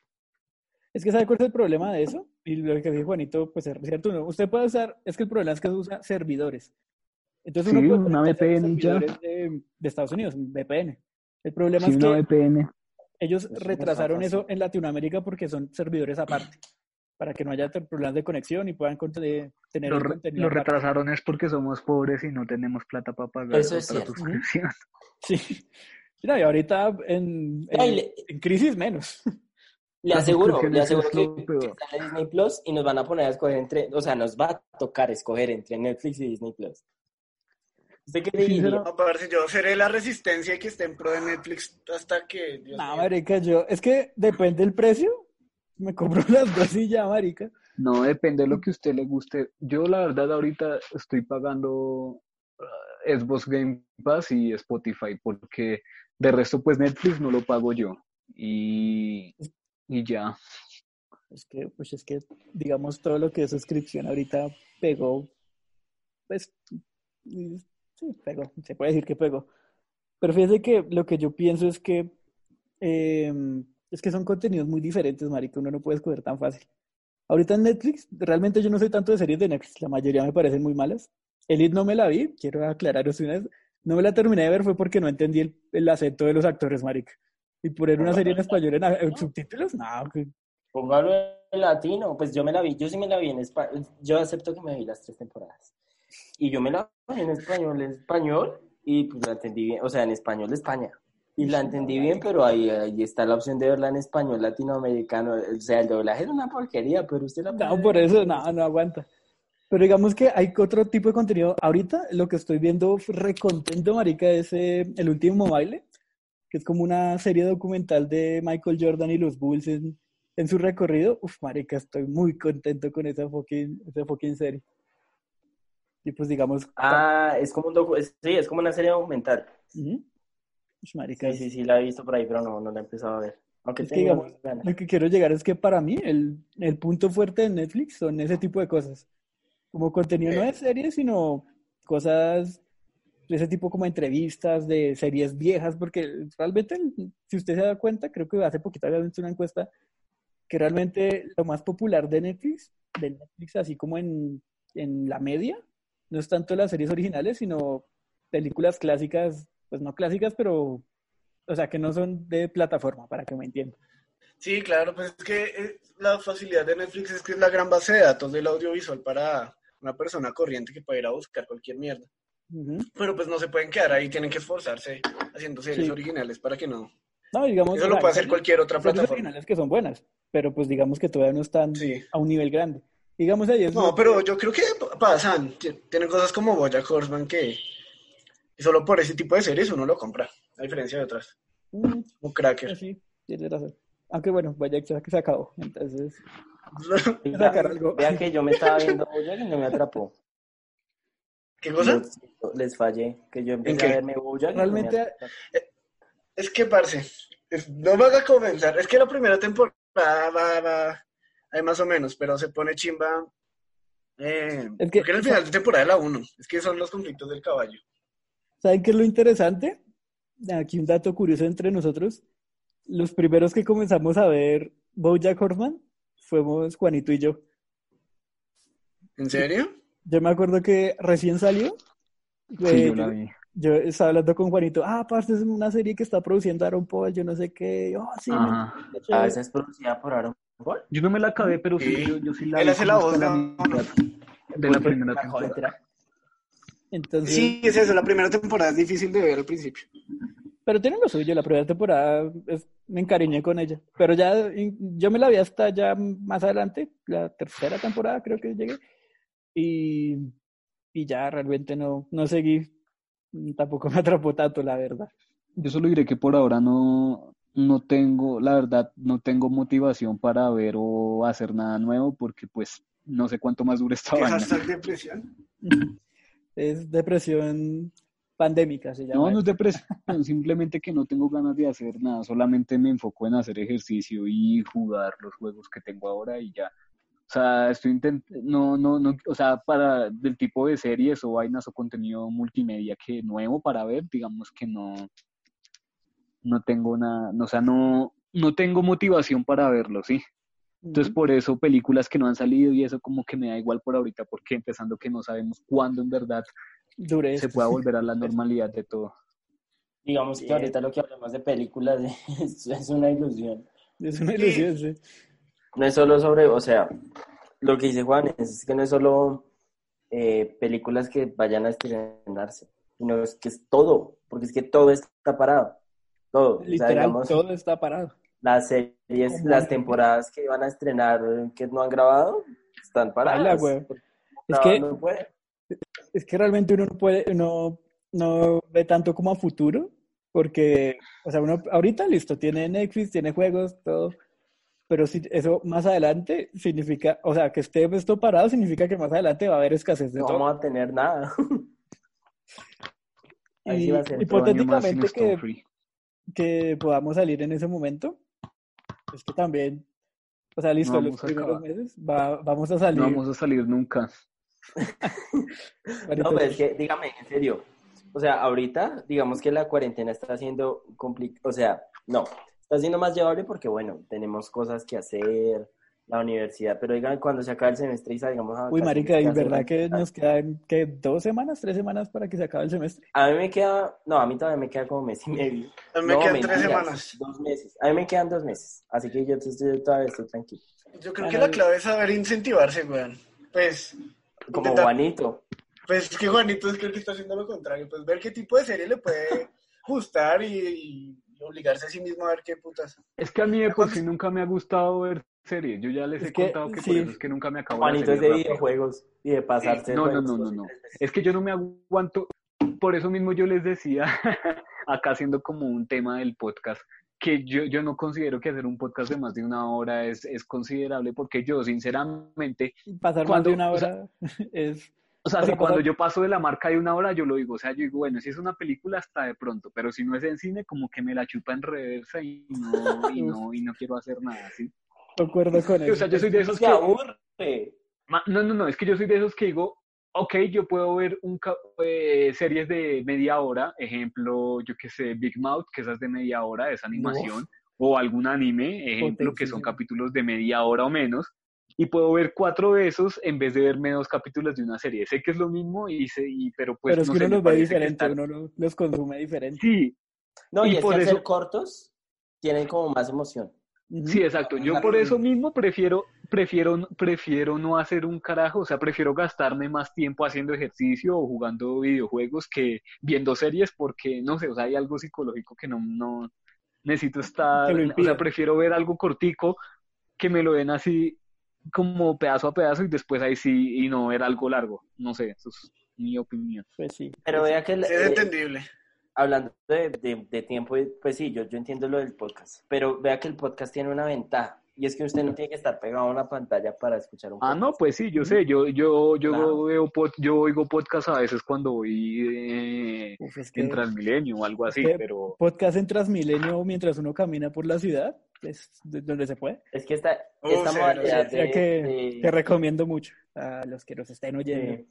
Es que ¿sabe cuál es el problema de eso? Y lo que dijo Juanito, pues es cierto, ¿no? usted puede usar, es que el problema es que usa servidores. Entonces uno Sí, puede una VPN ya. de, de Estados Unidos, un VPN. El problema Sí, es una que VPN. Ellos Eso retrasaron eso en Latinoamérica porque son servidores aparte, para que no haya problemas de conexión y puedan tener Lo, el contenido lo aparte. retrasaron es porque somos pobres y no tenemos plata para pagar Eso es otra cierto. suscripción. Sí. No, y ahorita en, en- le- en crisis menos. *laughs* Le aseguro, le aseguro que, que sale Disney Plus y nos van a poner a escoger entre, o sea, nos va a tocar escoger entre Netflix y Disney Plus. ¿Usted qué diría? será- No, parce, yo seré la resistencia y que esté en pro de Netflix hasta que. Dios No, mío. marica, yo, es que depende del precio. Me compro *laughs* las dos y ya, marica. No depende de lo que a usted le guste. Yo la verdad ahorita estoy pagando uh, Xbox Game Pass y Spotify porque de resto pues Netflix no lo pago yo. Y, y ya. Es que, pues es que, digamos, todo lo que es suscripción ahorita pegó, pues, sí, pegó, se puede decir que pegó. Pero fíjese que lo que yo pienso es que, eh, es que son contenidos muy diferentes, marica, uno no puede escoger tan fácil. Ahorita en Netflix, realmente yo no soy tanto de series de Netflix, la mayoría me parecen muy malas. Elite no me la vi, quiero aclararos una vez, no me la terminé de ver fue porque no entendí el, el acento de los actores, marica. Y poner una serie en español en, subtítulos, no, Póngalo en latino, pues yo me la vi, yo sí me la vi en español, yo acepto que me vi las tres temporadas. Y yo me la en español, en español, y pues la entendí bien, o sea, en español de España. Y la entendí bien, pero ahí, ahí está la opción de verla en español latinoamericano. O sea, el doblaje es una porquería, pero usted la No, por eso, no, no aguanta. Pero digamos que hay otro tipo de contenido. Ahorita lo que estoy viendo recontento, marica, es eh, El Último Baile, que es como una serie documental de Michael Jordan y los Bulls en, en su recorrido. Uf, marica, estoy muy contento con esa fucking, esa fucking serie. Y pues digamos... Ah, es como un docu- es- sí, es como una serie documental. ujú. Uf, marica, Sí, sí, sí, la he visto por ahí, pero no, no la he empezado a ver. Aunque Es que, digamos. Lo que quiero llegar es que para mí el, el punto fuerte de Netflix son ese tipo de cosas. Como contenido no de series, sino cosas de ese tipo como entrevistas de series viejas, porque realmente, si usted se da cuenta, creo que hace poquito había visto una encuesta que realmente lo más popular de Netflix, de Netflix así como en, en la media, no es tanto las series originales, sino películas clásicas, pues no clásicas, pero, o sea, que no son de plataforma, para que me entiendan. Sí, claro, pues es que eh, la facilidad de Netflix es que es la gran base de datos del audiovisual para una persona corriente que puede ir a buscar cualquier mierda. Pero pues no se pueden quedar ahí, tienen que esforzarse haciendo series Sí. originales para que no. No, digamos, Eso lo puede hacer cualquier otra series plataforma. originales que son buenas, pero pues digamos que todavía no están Sí. a un nivel grande. Digamos ahí es No, pero yo creo que pasan. Tienen cosas como Bojack Horseman que y solo por ese tipo de series uno lo compra, a diferencia de otras. Mm, Como Cracker. pues sí, tienes razón. Aunque bueno, vaya que se acabó, entonces... *laughs* Sacar algo. Vea que yo me estaba *laughs* viendo Bojack y no me atrapó. ¿Qué cosa? Les, les fallé, que yo ¿En empecé a verme no me Realmente- atrapó. Es que, parce, es- no me haga comenzar. Es que la primera temporada va, va, hay más o menos, pero se pone chimba. Eh, Es que- porque en el final de temporada de la 1. Es que son los conflictos del caballo. ¿Saben qué es lo interesante? Aquí un dato curioso entre nosotros. Los primeros que comenzamos a ver BoJack Horseman fuimos Juanito y yo. ¿En serio? Yo me acuerdo que recién salió. Sí, eh, yo la vi. yo estaba hablando con Juanito, ah, aparte es una serie que está produciendo Aaron Paul, yo no sé qué, oh, sí, A chévere". veces es producida por Aaron Yo no me la acabé, pero sí, Sí. yo, yo sí la Él hace la voz, la ¿no? mitad de la primera temporada. Entonces, Sí, es eso, la primera temporada es difícil de ver al principio. pero tiene lo suyo, la primera temporada es- me encariñé con ella, pero ya yo me la vi hasta ya más adelante, la tercera temporada creo que llegué, y, y ya realmente no, no seguí, tampoco *laughs* me atrapó tanto, la verdad. Yo solo diré que por ahora no, no tengo, la verdad, no tengo motivación para ver o hacer nada nuevo porque pues no sé cuánto más dure esta ¿Qué vaina. hashtag depresión? *laughs* Es depresión pandémica, se llama. No, no es depresión, *laughs* simplemente que no tengo ganas de hacer nada, solamente me enfoco en hacer ejercicio y jugar los juegos que tengo ahora y ya. O sea, estoy intentando, no, no, no, o sea, para del tipo de series o vainas o contenido multimedia que nuevo para ver, digamos que no, no tengo nada, no, o sea, no, no tengo motivación para verlo, sí. Entonces, por eso películas que no han salido y eso como que me da igual por ahorita, porque empezando que no sabemos cuándo en verdad se pueda volver a la normalidad de todo. Digamos que ahorita lo que hablamos de películas *laughs* es, es una ilusión. Es una ilusión, sí. No es solo sobre, o sea, lo que dice Juan es que no es solo eh, películas que vayan a estrenarse, sino es que es todo, porque es que todo está parado. Todo. O sea, Literal, digamos, todo está parado. las series, las temporadas que van a estrenar que no han grabado, están paradas. Es que- no puede. Es que realmente uno no puede, no, no ve tanto como a futuro, porque, o sea, uno ahorita listo, tiene Netflix, tiene juegos, todo, pero si eso más adelante significa, o sea, que esté esto parado significa que más adelante va a haber escasez de no todo. vamos a tener nada. *laughs* Ahí sí Y va a ser sin hipotéticamente que. Que podamos salir en ese momento, es que también, o sea, listo, No los vamos a primeros meses va- vamos a salir. No vamos a salir nunca. *laughs* No, pero sí. es que, dígame, en serio. O sea, ahorita, digamos que la cuarentena está siendo complicada. O sea, no, está siendo más llevable porque, bueno, tenemos cosas que hacer, la universidad, pero digan, cuando se acabe el semestre y salgamos a Uy, marica, ¿qué ¿y verdad que nos quedan, que dos semanas, tres semanas para que se acabe el semestre? A mí me queda, no, a mí todavía me queda como mes y medio. A mí me No, quedan tres semanas. Dos meses. A mí me quedan dos meses. Así que yo, yo todavía estoy tranquilo. Yo creo Ah, que la clave es saber incentivarse, weón. Pues, Como intentar- Juanito. pues es que Juanito es que el que está haciendo lo contrario. Pues ver qué tipo de serie le puede gustar y, y obligarse a sí mismo a ver qué putas. Es que a mí de por sí nunca me ha gustado ver series. Yo ya les Es he que, contado que sí. por eso es que nunca me acabo Juanito la es de serie rápido. videojuegos y de pasarse. No, no, no, no, no. veces. Es que yo no me aguanto. Por eso mismo yo les decía, *laughs* acá haciendo como un tema del podcast, que yo, yo no considero que hacer un podcast de más de una hora es, es considerable, porque yo, sinceramente, Pasar más Cuando- de una o sea, hora *laughs* es... o sea, si cuando yo paso de la marca de una hora, yo lo digo, o sea, yo digo, bueno, si es una película, hasta de pronto, pero si no es en cine, como que me la chupa en reversa y no, y *laughs* no, y no quiero hacer nada, ¿sí? Concuerdo con *laughs* O eso. sea, yo soy de esos que... aburre. No, no, no, es que yo soy de esos que digo, ok, yo puedo ver un eh, series de media hora, ejemplo, yo que sé, Big Mouth, que esa es de media hora, es animación, o algún anime, ejemplo, que son capítulos de media hora o menos, y puedo ver cuatro de esos en vez de verme dos capítulos de una serie. Sé que es lo mismo, y sé, y, pero pues Pero es no que sé, uno me los ve diferente, uno lo- los consume diferente. Sí, No, y, Y es por que al ser eso- cortos tienen como más emoción. Sí, exacto. Yo por eso mismo prefiero, prefiero, prefiero no hacer un carajo, o sea, prefiero gastarme más tiempo haciendo ejercicio o jugando videojuegos que viendo series porque, no sé, o sea, hay algo psicológico que no, no necesito estar, o sea, prefiero ver algo cortico que me lo den así como pedazo a pedazo y después ahí sí, y no ver algo largo. No sé, eso es mi opinión. Pues sí. Pero vea que, el- es eh, entendible. Hablando de, de- de tiempo, pues sí, yo, yo entiendo lo del podcast, pero vea que el podcast tiene una ventaja, y es que usted no tiene que estar pegado a una pantalla para escuchar un Ah, podcast. no, pues sí, yo sé, yo, yo, yo Claro. veo pod- yo oigo podcast a veces cuando voy eh, Uf, es que en Transmilenio o algo así, que- pero podcast en Transmilenio mientras uno camina por la ciudad, es de- donde se puede. Es que esta, Oh, esta sí, modalidad de- que de- te recomiendo mucho a los que nos estén oyendo. Sí.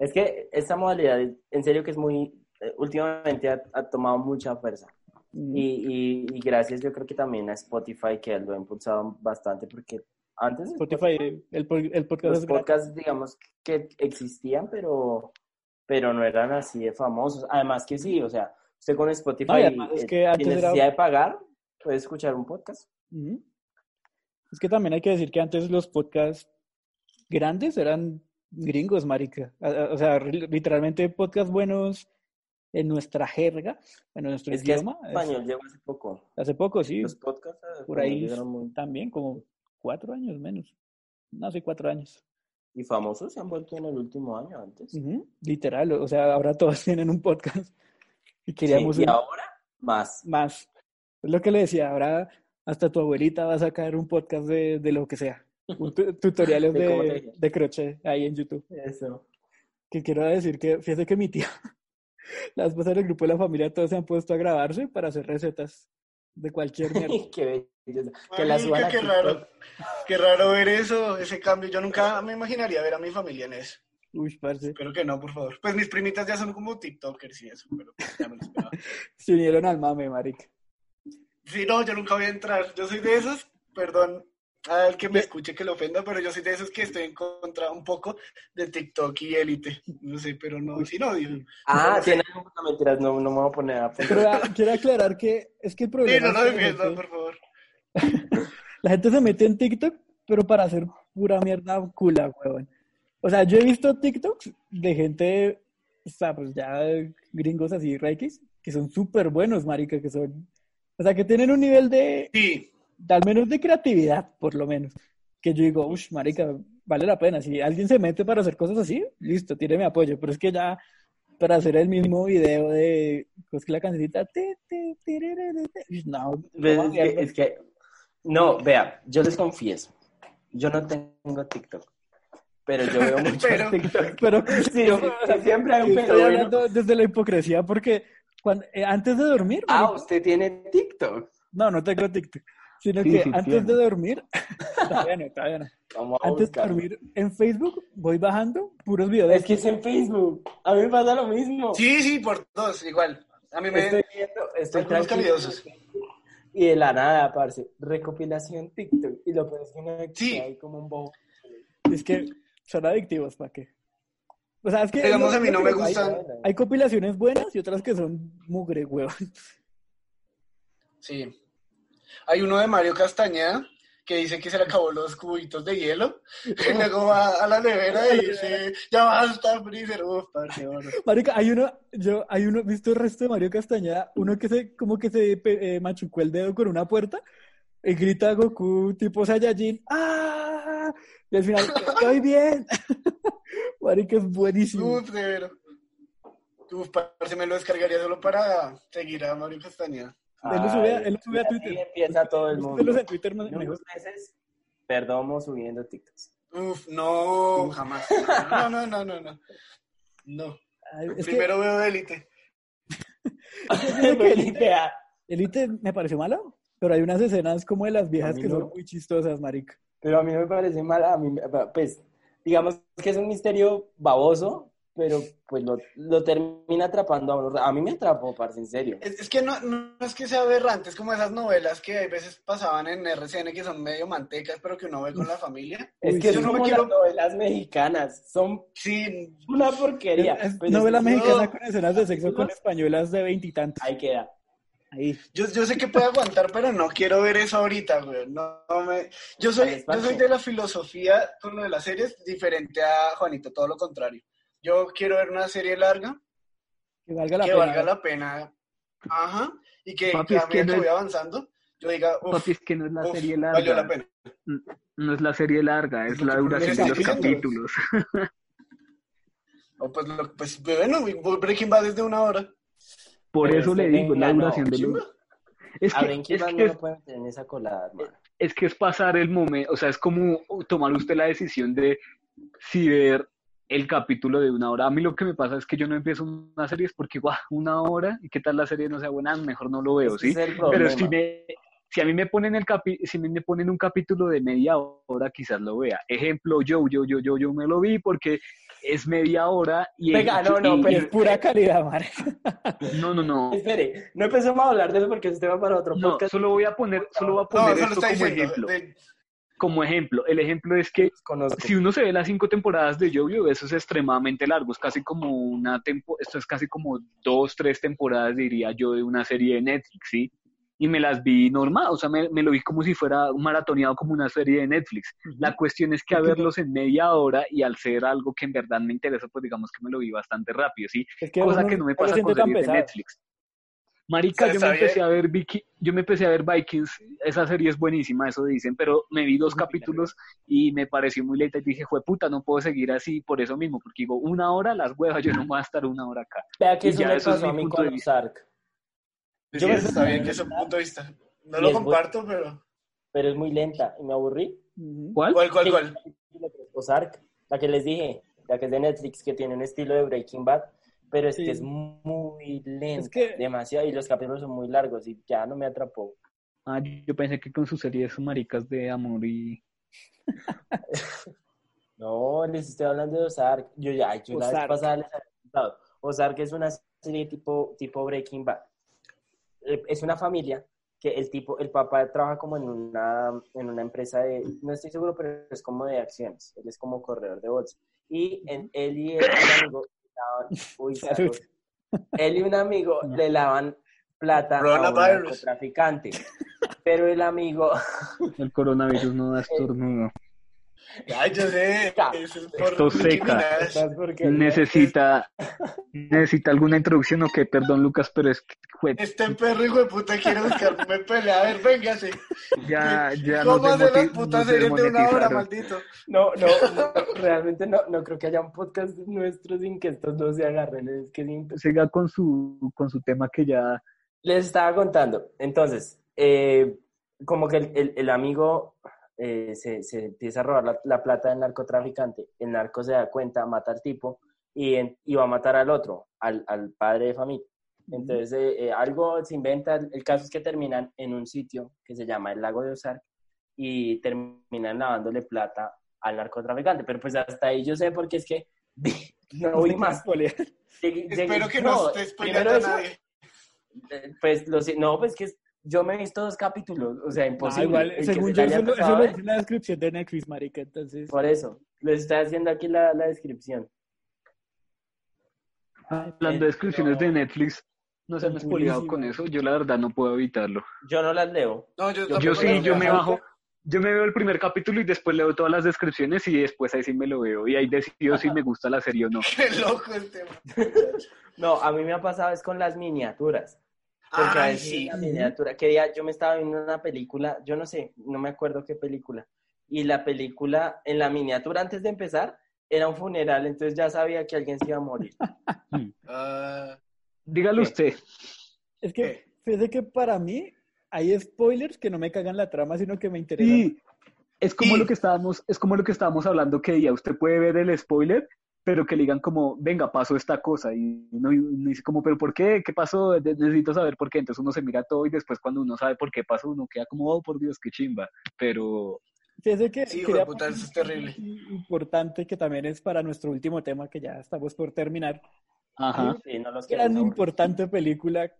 Es que esta modalidad, en serio que es muy, eh, últimamente ha, ha tomado mucha fuerza. Mm. Y, y, y gracias yo creo que también a Spotify que lo ha impulsado bastante porque antes Spotify, el, po- el podcast los podcasts digamos que existían pero pero no eran así de famosos. Además que sí, o sea, usted con Spotify, No, y además es eh, que antes sin era- necesidad de pagar, puede escuchar un podcast. Es que también hay que decir que antes los podcasts grandes eran gringos, marica. O sea, literalmente podcasts buenos en nuestra jerga, en nuestro Es que idioma. es- español llegó hace poco. hace poco, sí, Los podcasts eh, por ahí muy- también, como cuatro años menos. No sé, cuatro años. Y famosos se han vuelto en el último año antes. Ujú, Literal, o sea, ahora todos *laughs* tienen un podcast. Y queríamos Sí, y ahora más. más. Es lo que le decía, ahora hasta tu abuelita va a sacar un podcast de, de lo que sea. Un tu- *laughs* tutoriales De de crochet ahí en YouTube. Eso. Que quiero decir que, fíjate que mi tía, las cosas del grupo de la familia, todos se han puesto a grabarse para hacer recetas de cualquier *laughs* mierda. qué belleza. Que la Marica, suban a qué TikTok. raro. Qué raro ver eso, ese cambio. Yo nunca me imaginaría ver a mi familia en eso. Uy, parce. Espero que no, por favor. Pues mis primitas ya son como TikTokers y eso, pero ya me lo esperaba. *laughs* Se unieron al mame, marica. Sí, no, yo nunca voy a entrar. Yo soy de esos, perdón al que me escuche que lo ofenda, pero yo soy de esos que estoy en contra un poco de TikTok y élite. No sé, pero no, sin odio. Ah, tiene no, mentiras, no, no me voy a poner a Pero ah, quiero aclarar que es que el Sí, problema no que la defiendan, gente- por favor. *laughs* La gente se mete en TikTok, pero para hacer pura mierda cula, huevón. O sea, yo he visto TikToks de gente, o sea, pues ya gringos así, reikis, que son súper buenos, marica, que son, o sea, que tienen un nivel de, Sí, de al menos de creatividad, por lo menos. Que yo digo, uff, marica, vale la pena. Si alguien se mete para hacer cosas así, listo, tiene mi apoyo. Pero es que ya, para hacer el mismo video de, pues que la ti, no, no, Es que, es que- no, vea, yo les confieso, yo no tengo TikTok, pero yo veo *laughs* mucho Pero- TikTok. Pero *laughs* Sí, yo- siempre hay un Estoy pero bueno. hablando desde la hipocresía porque cuando, eh, antes de dormir, Ah, usted tiene TikTok. no, no tengo TikTok, sino Sí, que sí antes tiene. de dormir, todavía no, todavía no. Vamos a Antes de dormir en Facebook voy bajando puros videos. Es que es en Facebook. A mí me pasa lo mismo. sí, sí, por dos, igual. A mí me... Estoy viendo, estoy calidosos. Y de la nada, parce, recopilación TikTok. Y lo peor es que Sí. como un bobo. Es que son adictivos, ¿para qué? O sea, es que Digamos, a mí no me digo, hay- gustan. Hay, compilaciones buenas y otras que son mugre, huevón. Sí. Hay uno de Mario Castañeda que dice que se le acabó los cubitos de hielo. Y luego va a la nevera y dice, ya basta, freezer. Uf, parce, bueno. Marica, hay uno, yo, hay uno, ¿visto el resto de Mario Castañeda? Uno que se, como que se eh, machucó el dedo con una puerta y grita a Goku tipo Saiyajin, ¡ah! Y al final, ¡estoy bien! *laughs* Marica, es buenísimo. Uf, de veras. Uf, parce, me lo descargaría solo para seguir a Mario Castañeda. Él lo sube, él lo sube a y así Twitter. empieza todo el mundo. En Twitter, meses, perdomo subiendo TikToks. Uf, no, jamás. No, *laughs* no, no, no, no. No. Ay, es que Primero veo *laughs* que *laughs* Elite, Vea, Elite me pareció malo, pero hay unas escenas como de las viejas que no. son muy chistosas, marica. Pero a mí no me parece mal, a mí, me- pues, digamos que es un misterio baboso, pero pues lo, lo termina atrapando a uno. A mí me atrapó, parce, en serio. Es, es que no, no es que sea aberrante, es como esas novelas que a veces pasaban en RCN que son medio mantecas, pero que uno ve con la familia. Es Uy, que Yo no me quiero- las novelas mexicanas, son Sí, una porquería. Es, es Pues, novela es- mexicana no. con escenas de sexo con españolas de veintitantos. Ahí queda. Ahí. yo, yo sé que puede aguantar, pero no quiero ver eso ahorita, güey. No, no me... yo, soy, yo soy de la filosofía con lo de las series diferente a Juanito, todo lo contrario. Yo quiero ver una serie larga Que valga la que pena. valga la pena. Ajá. Y que, Papi, que a es que no es- voy avanzando, yo diga, uff, Papi, es que no es la uf, serie valió la larga. pena. No es la serie larga, es la duración de los capítulos. *laughs* O pues, lo- pues bueno, Breaking Bad es de una hora. Por Pero eso es le digo, es la no, duración de los... Es A que, es, que es, tener en esa colada, hermano. es que es pasar el momento, o sea, es como tomar usted la decisión de si ver el capítulo de una hora. A mí lo que me pasa es que yo no empiezo una serie es porque, guau, una hora, y qué tal la serie no sea buena, mejor no lo veo, Ese ¿sí? es Pero si, me, si a mí me ponen el capi, si me ponen un capítulo de media hora, quizás lo vea. Ejemplo, yo, yo, yo, yo, yo me lo vi porque es media hora y... Venga, no, no, y- pero- Es pura calidad, marica. *laughs* No, no, no. Espere, no empecemos a hablar de eso porque ese tema para otro No, podcast. solo voy a poner, solo voy a No, poner esto como diciendo. ejemplo. de- como ejemplo, el ejemplo es que Conozco. si uno se ve las cinco temporadas de Jojo, eso es extremadamente largo, es casi como una tempo, esto es casi como dos, tres temporadas, diría yo, de una serie de Netflix, ¿sí? Y me las vi normal, o sea, me, me lo vi como si fuera un maratoneado como una serie de Netflix. La cuestión es que a verlos en media hora y al ser algo que en verdad me interesa, pues digamos que me lo vi bastante rápido, ¿sí? Es que Cosa uno que no me pasa con series de. Netflix. Marica, yo me empecé a ver Viki- yo me empecé a ver Vikings, esa serie es buenísima, eso dicen, pero me vi dos capítulos y me pareció muy lenta y dije, fue puta, no puedo seguir así por eso mismo, porque digo, una hora las huevas, yo no voy a estar una hora acá. Vea que Y eso ya, me eso es pasó a mí punto con de vista. Ozark, Sí, Yo me- está bien que es un punto de vista. No Y lo comparto, pero. pero es muy lenta y me aburrí. ¿Cuál? ¿Cuál, cuál, cuál? Ozark, la que les dije, la que es de Netflix, que tiene un estilo de Breaking Bad, pero es Sí. que es muy Es que- demasiado, y los capítulos son muy largos y ya no me atrapó. Ah, yo pensé que con sus series maricas de amor y... *laughs* No, les estoy hablando de Ozark. Yo ya, yo la vez Ozark. pasada les había contado. Ozark es una serie tipo, tipo Breaking Bad. Eh, Es una familia que el tipo, el papá trabaja como en una, en una empresa de, no estoy seguro, pero es como de acciones. Él es como corredor de bolsa. Y en, él y el, amigo, uy, *laughs* Salud. salud. él y un amigo *laughs* le lavan plata a un narcotraficante. Pero el amigo, El coronavirus no da *laughs* estornudo. Ay, yo sé. Ya. Eso es por Esto seca. Necesita... Necesita alguna introducción o qué, perdón Lucas, pero es que... jue- Este perro hijo de puta quiere buscarme *laughs* pelea. A ver, véngase. Ya, ya ¿Cómo hace las putas series de una hora, maldito? No, no, no, realmente no, no creo que haya un podcast nuestro sin que estos dos se agarren. Es que imp- Siga con su, con su tema que ya... Les estaba contando. Entonces, eh, como que el, el- el amigo eh, se, se empieza a robar la, la plata del narcotraficante. El narco se da cuenta, mata al tipo y, en- y va a matar al otro, al, al padre de familia. Entonces, eh, eh, algo se inventa. El caso es que terminan en un sitio que se llama el lago de Ozark y terminan lavándole plata al narcotraficante. Pero pues hasta ahí yo sé porque es que *laughs* no vi más. Llegué- Espero que no, estés spoileando primero a eso, nadie. eh, Pues lo no, pues que es- yo me he visto dos capítulos, o sea, Ah, imposible. igual, El que según se yo, eso, lo- eso lo dice en la descripción de Netflix, marica, entonces... Por eso, les estoy haciendo aquí la, la descripción. Hablando de descripciones de Netflix, no se han spoileado con eso, yo la verdad no puedo evitarlo. Yo no las leo. No, yo, Yo tampoco sí, yo me bajo, yo me veo el primer capítulo y después leo todas las descripciones y después ahí sí me lo veo y ahí decido si me gusta la serie o no. *laughs* Qué loco el tema. *laughs* No, a mí me ha pasado es con las miniaturas. Porque a Ay, veces sí. la miniatura, que día yo me estaba viendo una película, yo no sé, no me acuerdo qué película. Y la película, en la miniatura antes de empezar, era un funeral, entonces ya sabía que alguien se iba a morir. *laughs* Ah, Dígalo ¿Qué? usted. Es que, fíjese que para mí hay spoilers que no me cagan la trama, sino que me interesan. Sí, es como lo que estábamos, es como lo que estábamos hablando que ya usted puede ver el spoiler, pero que le digan como, venga, pasó esta cosa, y uno, uno dice como, pero ¿por qué? ¿Qué pasó? Necesito saber por qué. Entonces uno se mira todo y después cuando uno sabe por qué pasó, uno queda como, oh, por Dios, qué chimba. Pero Fíjese que Sí, quería puta, eso es terrible. Importante que también es para nuestro último tema, que ya estamos por terminar. Ajá. Sí, no los Gran queremos importante película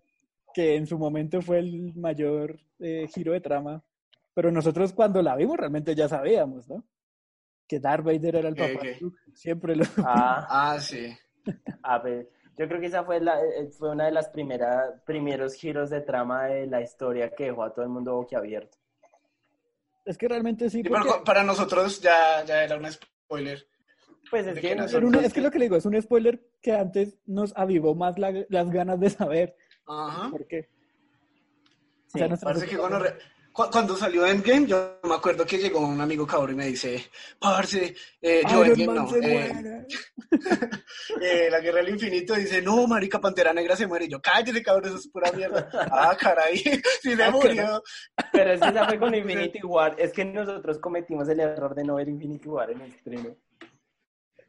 que en su momento fue el mayor eh, giro de trama. Pero nosotros cuando la vimos realmente ya sabíamos, ¿no? Que Darth Vader era el ¿Qué, papá. qué? de Luke. Siempre lo... Ah, ah, sí. a ver, yo creo que esa fue, la, eh, fue una de las primeras, primeros giros de trama de la historia que dejó a todo el mundo boquiabierto. Es que realmente sí, porque para nosotros ya, ya era un spoiler. Pues es ¿De que un- es que lo que le digo, es un spoiler que antes nos avivó más la- las ganas de saber Ajá. por qué. Sí, O sea, nosotros- Parece que cuando, re- cuando salió Endgame, yo me acuerdo que llegó un amigo cabrón y me dice, parce, eh, yo Iron Endgame Man no, se eh, muere. *laughs* eh, la guerra del infinito dice, no, marica, Pantera Negra se muere. Y yo, cállate, cabrón, eso es pura mierda. ah, caray, *laughs* sí se Ah, murió. Pero es que esa fue con *laughs* Infinity War. Es que nosotros cometimos el error de no ver Infinity War en el estreno.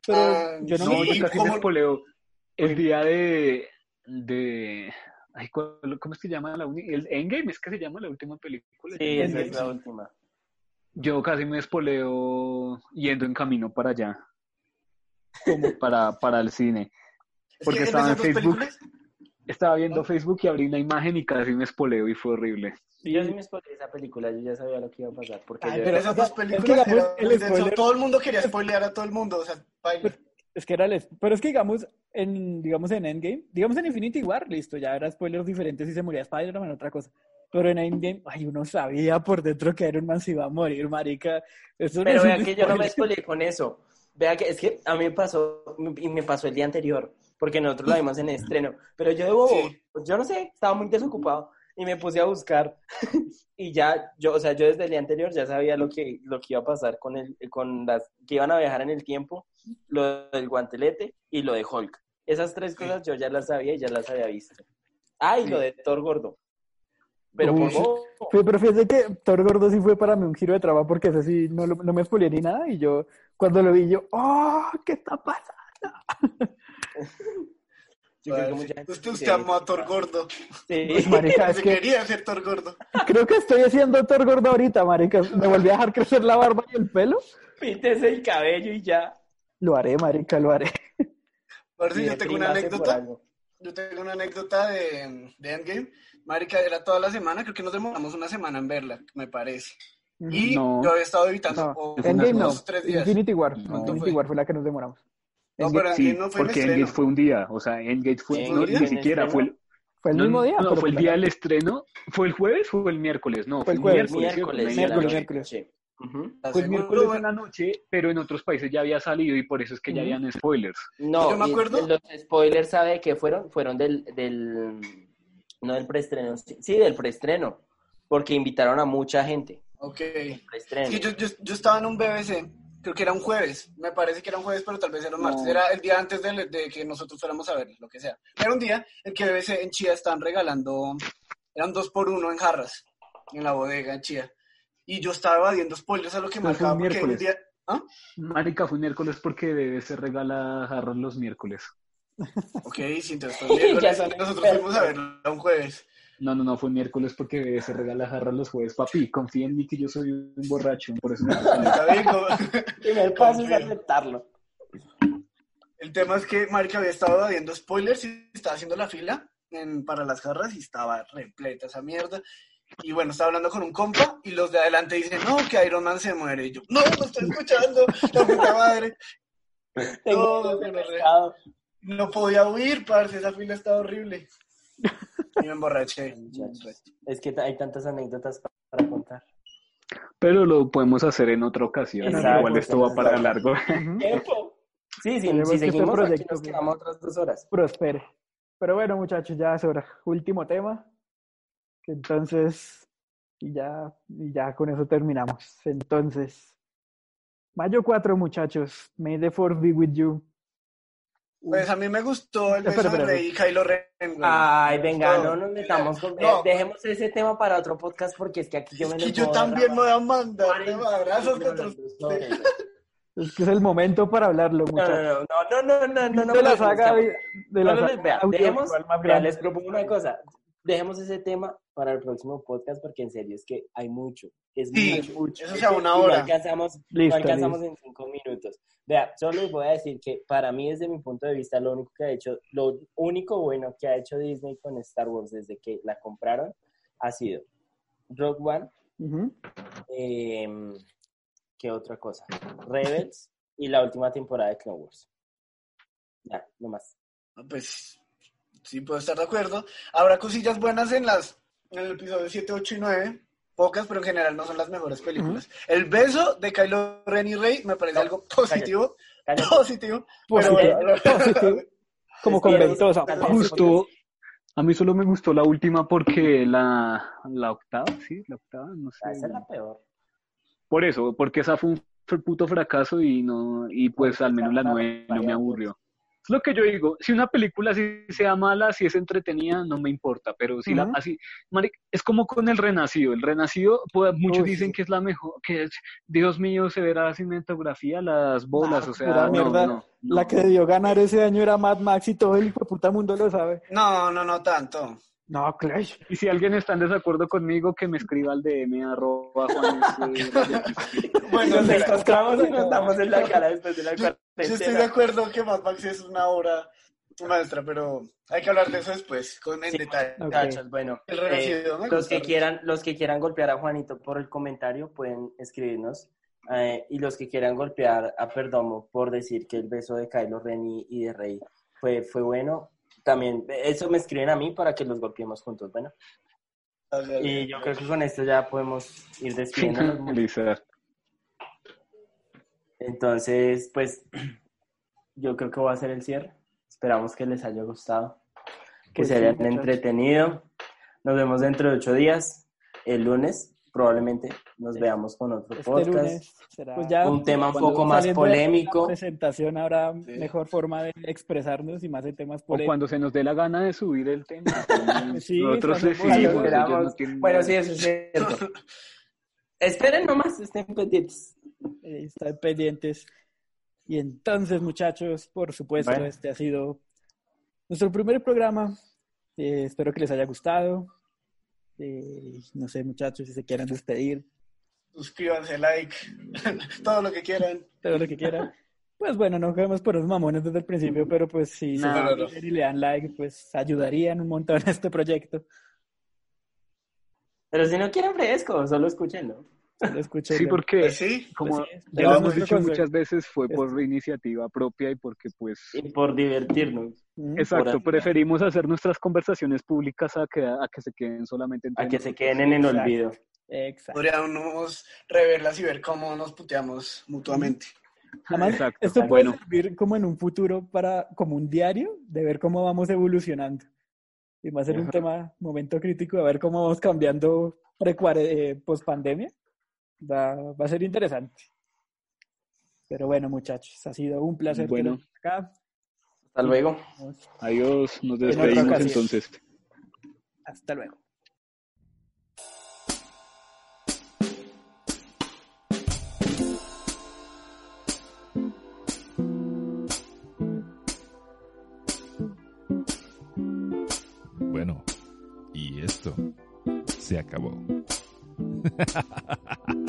Pero Ah, yo no, Sí, yo casi ¿cómo? me espoleo el día de, de, ay, ¿cuál- ¿cómo es que se llama la uni- el Endgame? Es que se llama la última película. Sí, esa es la última. Yo casi me espoleo yendo en camino para allá, para, para el cine. Es Porque que estaba en Facebook. películas, estaba viendo Facebook y abrí una imagen y casi me espoleo y fue horrible. Yo sí me spoileé esa película, yo ya sabía lo que iba a pasar. Porque Ay, yo- pero- Esas dos es películas que, el hecho, spoiler- todo el mundo quería spoilear a todo el mundo, o sea, baila. Es que era el... Pero es que digamos, en, digamos en Endgame, digamos en Infinity War, listo, ya era spoilers diferentes y se moría Spider-Man, otra cosa. Pero en Endgame, ay, uno sabía por dentro que Iron Man se iba a morir, marica. Eso no Pero un vean que yo no me spoileé con eso. Vea que es que a mí me pasó, y me pasó el día anterior, porque nosotros la vimos en estreno. Pero yo de bobo, Sí. yo no sé, estaba muy desocupado y me puse a buscar. *laughs* y ya, yo, o sea, yo desde el día anterior ya sabía lo que, lo que iba a pasar con, el, con las que iban a viajar en el tiempo, lo del guantelete y lo de Hulk. Esas tres cosas yo ya las sabía y ya las había visto. Ah, y lo de Thor gordo. Pero por Uy. Fue- pero fíjate que Thor Gordo sí fue para mí un giro de trama porque ese sí no, no me spoileé ni nada y yo cuando lo vi yo, ¡oh! ¿Qué está pasando? Yo creo que mucha gente Usted, usted amó a Thor Gordo. Sí. *laughs* Pues, marica, es Se que quería hacer Thor Gordo. creo que estoy haciendo Thor Gordo ahorita, marica. Me *laughs* volví a dejar crecer la barba y el pelo. Píntese el cabello y ya. Lo haré, marica, lo haré. Sí, Y yo tengo una por anécdota. Yo tengo una anécdota de, de Endgame. Marica, era toda la semana, creo que nos demoramos una semana en verla, me parece. Y No. yo había estado evitando No, Endgame no. tres días. Infinity War. No. Infinity War fue la que nos demoramos. No, pero Sí, Endgame no fue en porque estreno. Endgate fue un día, o sea, Endgate fue, Endgate no, ni en siquiera fue el, Fue el no, mismo día. no, fue el día del estreno, ¿fue el jueves o el miércoles? No, Fue el el jueves. Miércoles, Miércoles, miércoles. Sí. Ujú. ¿Estás Fue el miércoles en la noche, pero en otros países ya había salido y por eso es que ya habían spoilers. No, Yo me acuerdo- los spoilers, ¿sabe de qué fueron? Fueron del, del, no del preestreno, sí, del preestreno, porque invitaron a mucha gente. Ok. El preestreno. Es que yo, yo, yo estaba en un BBC, creo que era un jueves, me parece que era un jueves, pero tal vez era un martes, No. era el día antes de, de que nosotros fuéramos a ver, lo que sea. Era un día en que BBC en Chía estaban regalando, eran dos por uno en jarras, en la bodega en Chía. Y yo estaba evadiendo spoilers a lo que marcaba, un porque un miércoles. día... ¿Ah? Marica, fue miércoles porque se regala jarras los miércoles. Ok, sí, entonces *laughs* fue un miércoles, nosotros fuimos a verlo un jueves. No, no, no, fue miércoles porque se regala jarras los jueves. Papi, confía en mí que yo soy un borracho, por eso me Está bien, primer paso es aceptarlo. El tema es que Marica había estado viendo spoilers y estaba haciendo la fila en- para las jarras y estaba repleta esa mierda. Y bueno, estaba hablando con un compa y los de adelante dicen, no, que Iron Man se muere. Y yo, no, lo estoy escuchando, la puta madre. No, no, no. No podía huir, parce, esa fila estaba horrible. *laughs* Y me emborraché. Es que hay tantas anécdotas pa- para contar. Pero lo podemos hacer en otra ocasión. Exacto, Igual esto va para largo. ¡Tiempo! Sí, sí, si este seguimos aquí proyecto, nos quedamos otras dos horas. Prospere. Pero bueno, muchachos, ya es hora. Último tema. Entonces, y ya, y ya con eso terminamos. Entonces, mayo 4, muchachos. May the force be with you. Pues a mí me gustó el beso de. Rey y Kylo Ren. güey. Ay, venga, Todo. no nos metamos con... No. eh, dejemos ese tema para otro podcast porque es que aquí yo Es me que les yo también me voy a mandar 40 abrazos contra usted. Es que es el momento para hablarlo, No, muchachos. no, no, no, no, no, no, no. de la no, saga no, de, la No, no, saga no, vea, dejemos, les propongo una cosa. Dejemos ese tema para el próximo podcast porque en serio es que hay mucho. Es Sí, mucho. eso Es sea una no hora. alcanzamos, no alcanzamos listo. en cinco minutos. Vea, solo les voy a decir que para mí, desde mi punto de vista, lo único que ha hecho, lo único bueno que ha hecho Disney con Star Wars desde que la compraron ha sido Rogue One, em, ¿qué otra cosa? Rebels y la última temporada de Clone Wars. Ya, no más. Ah, Pues sí, puedo estar de acuerdo. Habrá cosillas buenas en las en el episodio 7, 8 y 9. Pocas, pero en general no son las mejores películas. El beso de Kylo Ren y Rey me parece No, algo positivo. Cállate. Positivo. Positivo, Pero, positivo. Como con Despierta, ventosa. tal vez. Justo, a mí solo me gustó la última porque la, la octava, sí, la octava, no sé. Esa es la peor. Por eso, porque esa fue un puto fracaso y no, y pues al menos la nueve no me aburrió. Es lo que yo digo, si una película si sea mala, si es entretenida, no me importa, pero si la así, maric, es como con el Renacido, el Renacido, pues, muchos Uy, dicen sí. que es la mejor, que es, Dios mío, se verá cinematografía, las bolas, o sea, no, mierda. no, no. La que debió ganar ese año era Mad Max y todo el hijo de puta mundo lo sabe. no, no, no tanto. No, Clash. Y si alguien está en desacuerdo conmigo, que me escriba al DM arroba Juan, *laughs* Bueno, Nos encontramos y nos damos en la cara después de la yo, yo estoy de cuarentena. acuerdo que Mad Max es una obra Maestra, pero hay que hablar de eso después, con en Sí, detalle. Ok. muchachos, bueno, El eh, los que quieran, los que quieran golpear a Juanito por el comentario pueden escribirnos. eh, y los que quieran golpear a Perdomo por decir que el beso de Kylo Ren y, y de Rey fue, fue bueno, también eso me escriben a mí para que los golpeemos juntos. Bueno, y yo creo que con esto ya podemos ir. Finalizar. Entonces, pues, yo creo que voy a hacer el cierre. Esperamos que les haya gustado, que Pues se hayan entretenido. Nos vemos dentro de ocho días, el lunes. Probablemente nos veamos con otro Este podcast. lunes será pues ya Un tema un poco más de la polémico. presentación habrá Sí. mejor forma de expresarnos y más en temas O polémicos. cuando se nos dé la gana de subir el tema. *laughs* Sí, Nosotros decidimos. Sí, no Bueno, sí, eso es cierto. *laughs* Esperen nomás, estén pendientes. eh, están pendientes. Y entonces, muchachos, por supuesto, Bueno. este ha sido nuestro primer programa. Eh, espero que les haya gustado. Eh, no sé, muchachos, si se quieran despedir, Suscríbanse, like, *laughs* todo lo que quieran. todo lo que quieran. Pues bueno, no quedamos por los mamones desde el principio, pero pues si se No, no, no. suscriben y le dan like, pues ayudarían un montón a este proyecto. Pero si no quieren fresco, solo escúchenlo. *laughs* Solo escuchen. Sí, porque Pues sí, como Pues sí, ya lo hemos dicho consejo. muchas veces, fue por iniciativa propia y porque pues Y por divertirnos. Exacto, Por- preferimos hacer nuestras conversaciones públicas a que, a que se queden solamente entre a que se queden en el Exacto. olvido. Exacto. podríamos reverlas y ver cómo nos puteamos mutuamente. Además, Exacto. esto puede Bueno. servir como en un futuro para, como un diario, de ver cómo vamos evolucionando. Y va a ser un Ajá. tema, momento crítico, de ver cómo vamos cambiando post pandemia. Va, va a ser interesante. Pero bueno, muchachos, ha sido un placer Bueno. tenerlos acá. Hasta luego. Adiós, nos despedimos entonces. Hasta luego. Bueno, y esto se acabó. *laughs*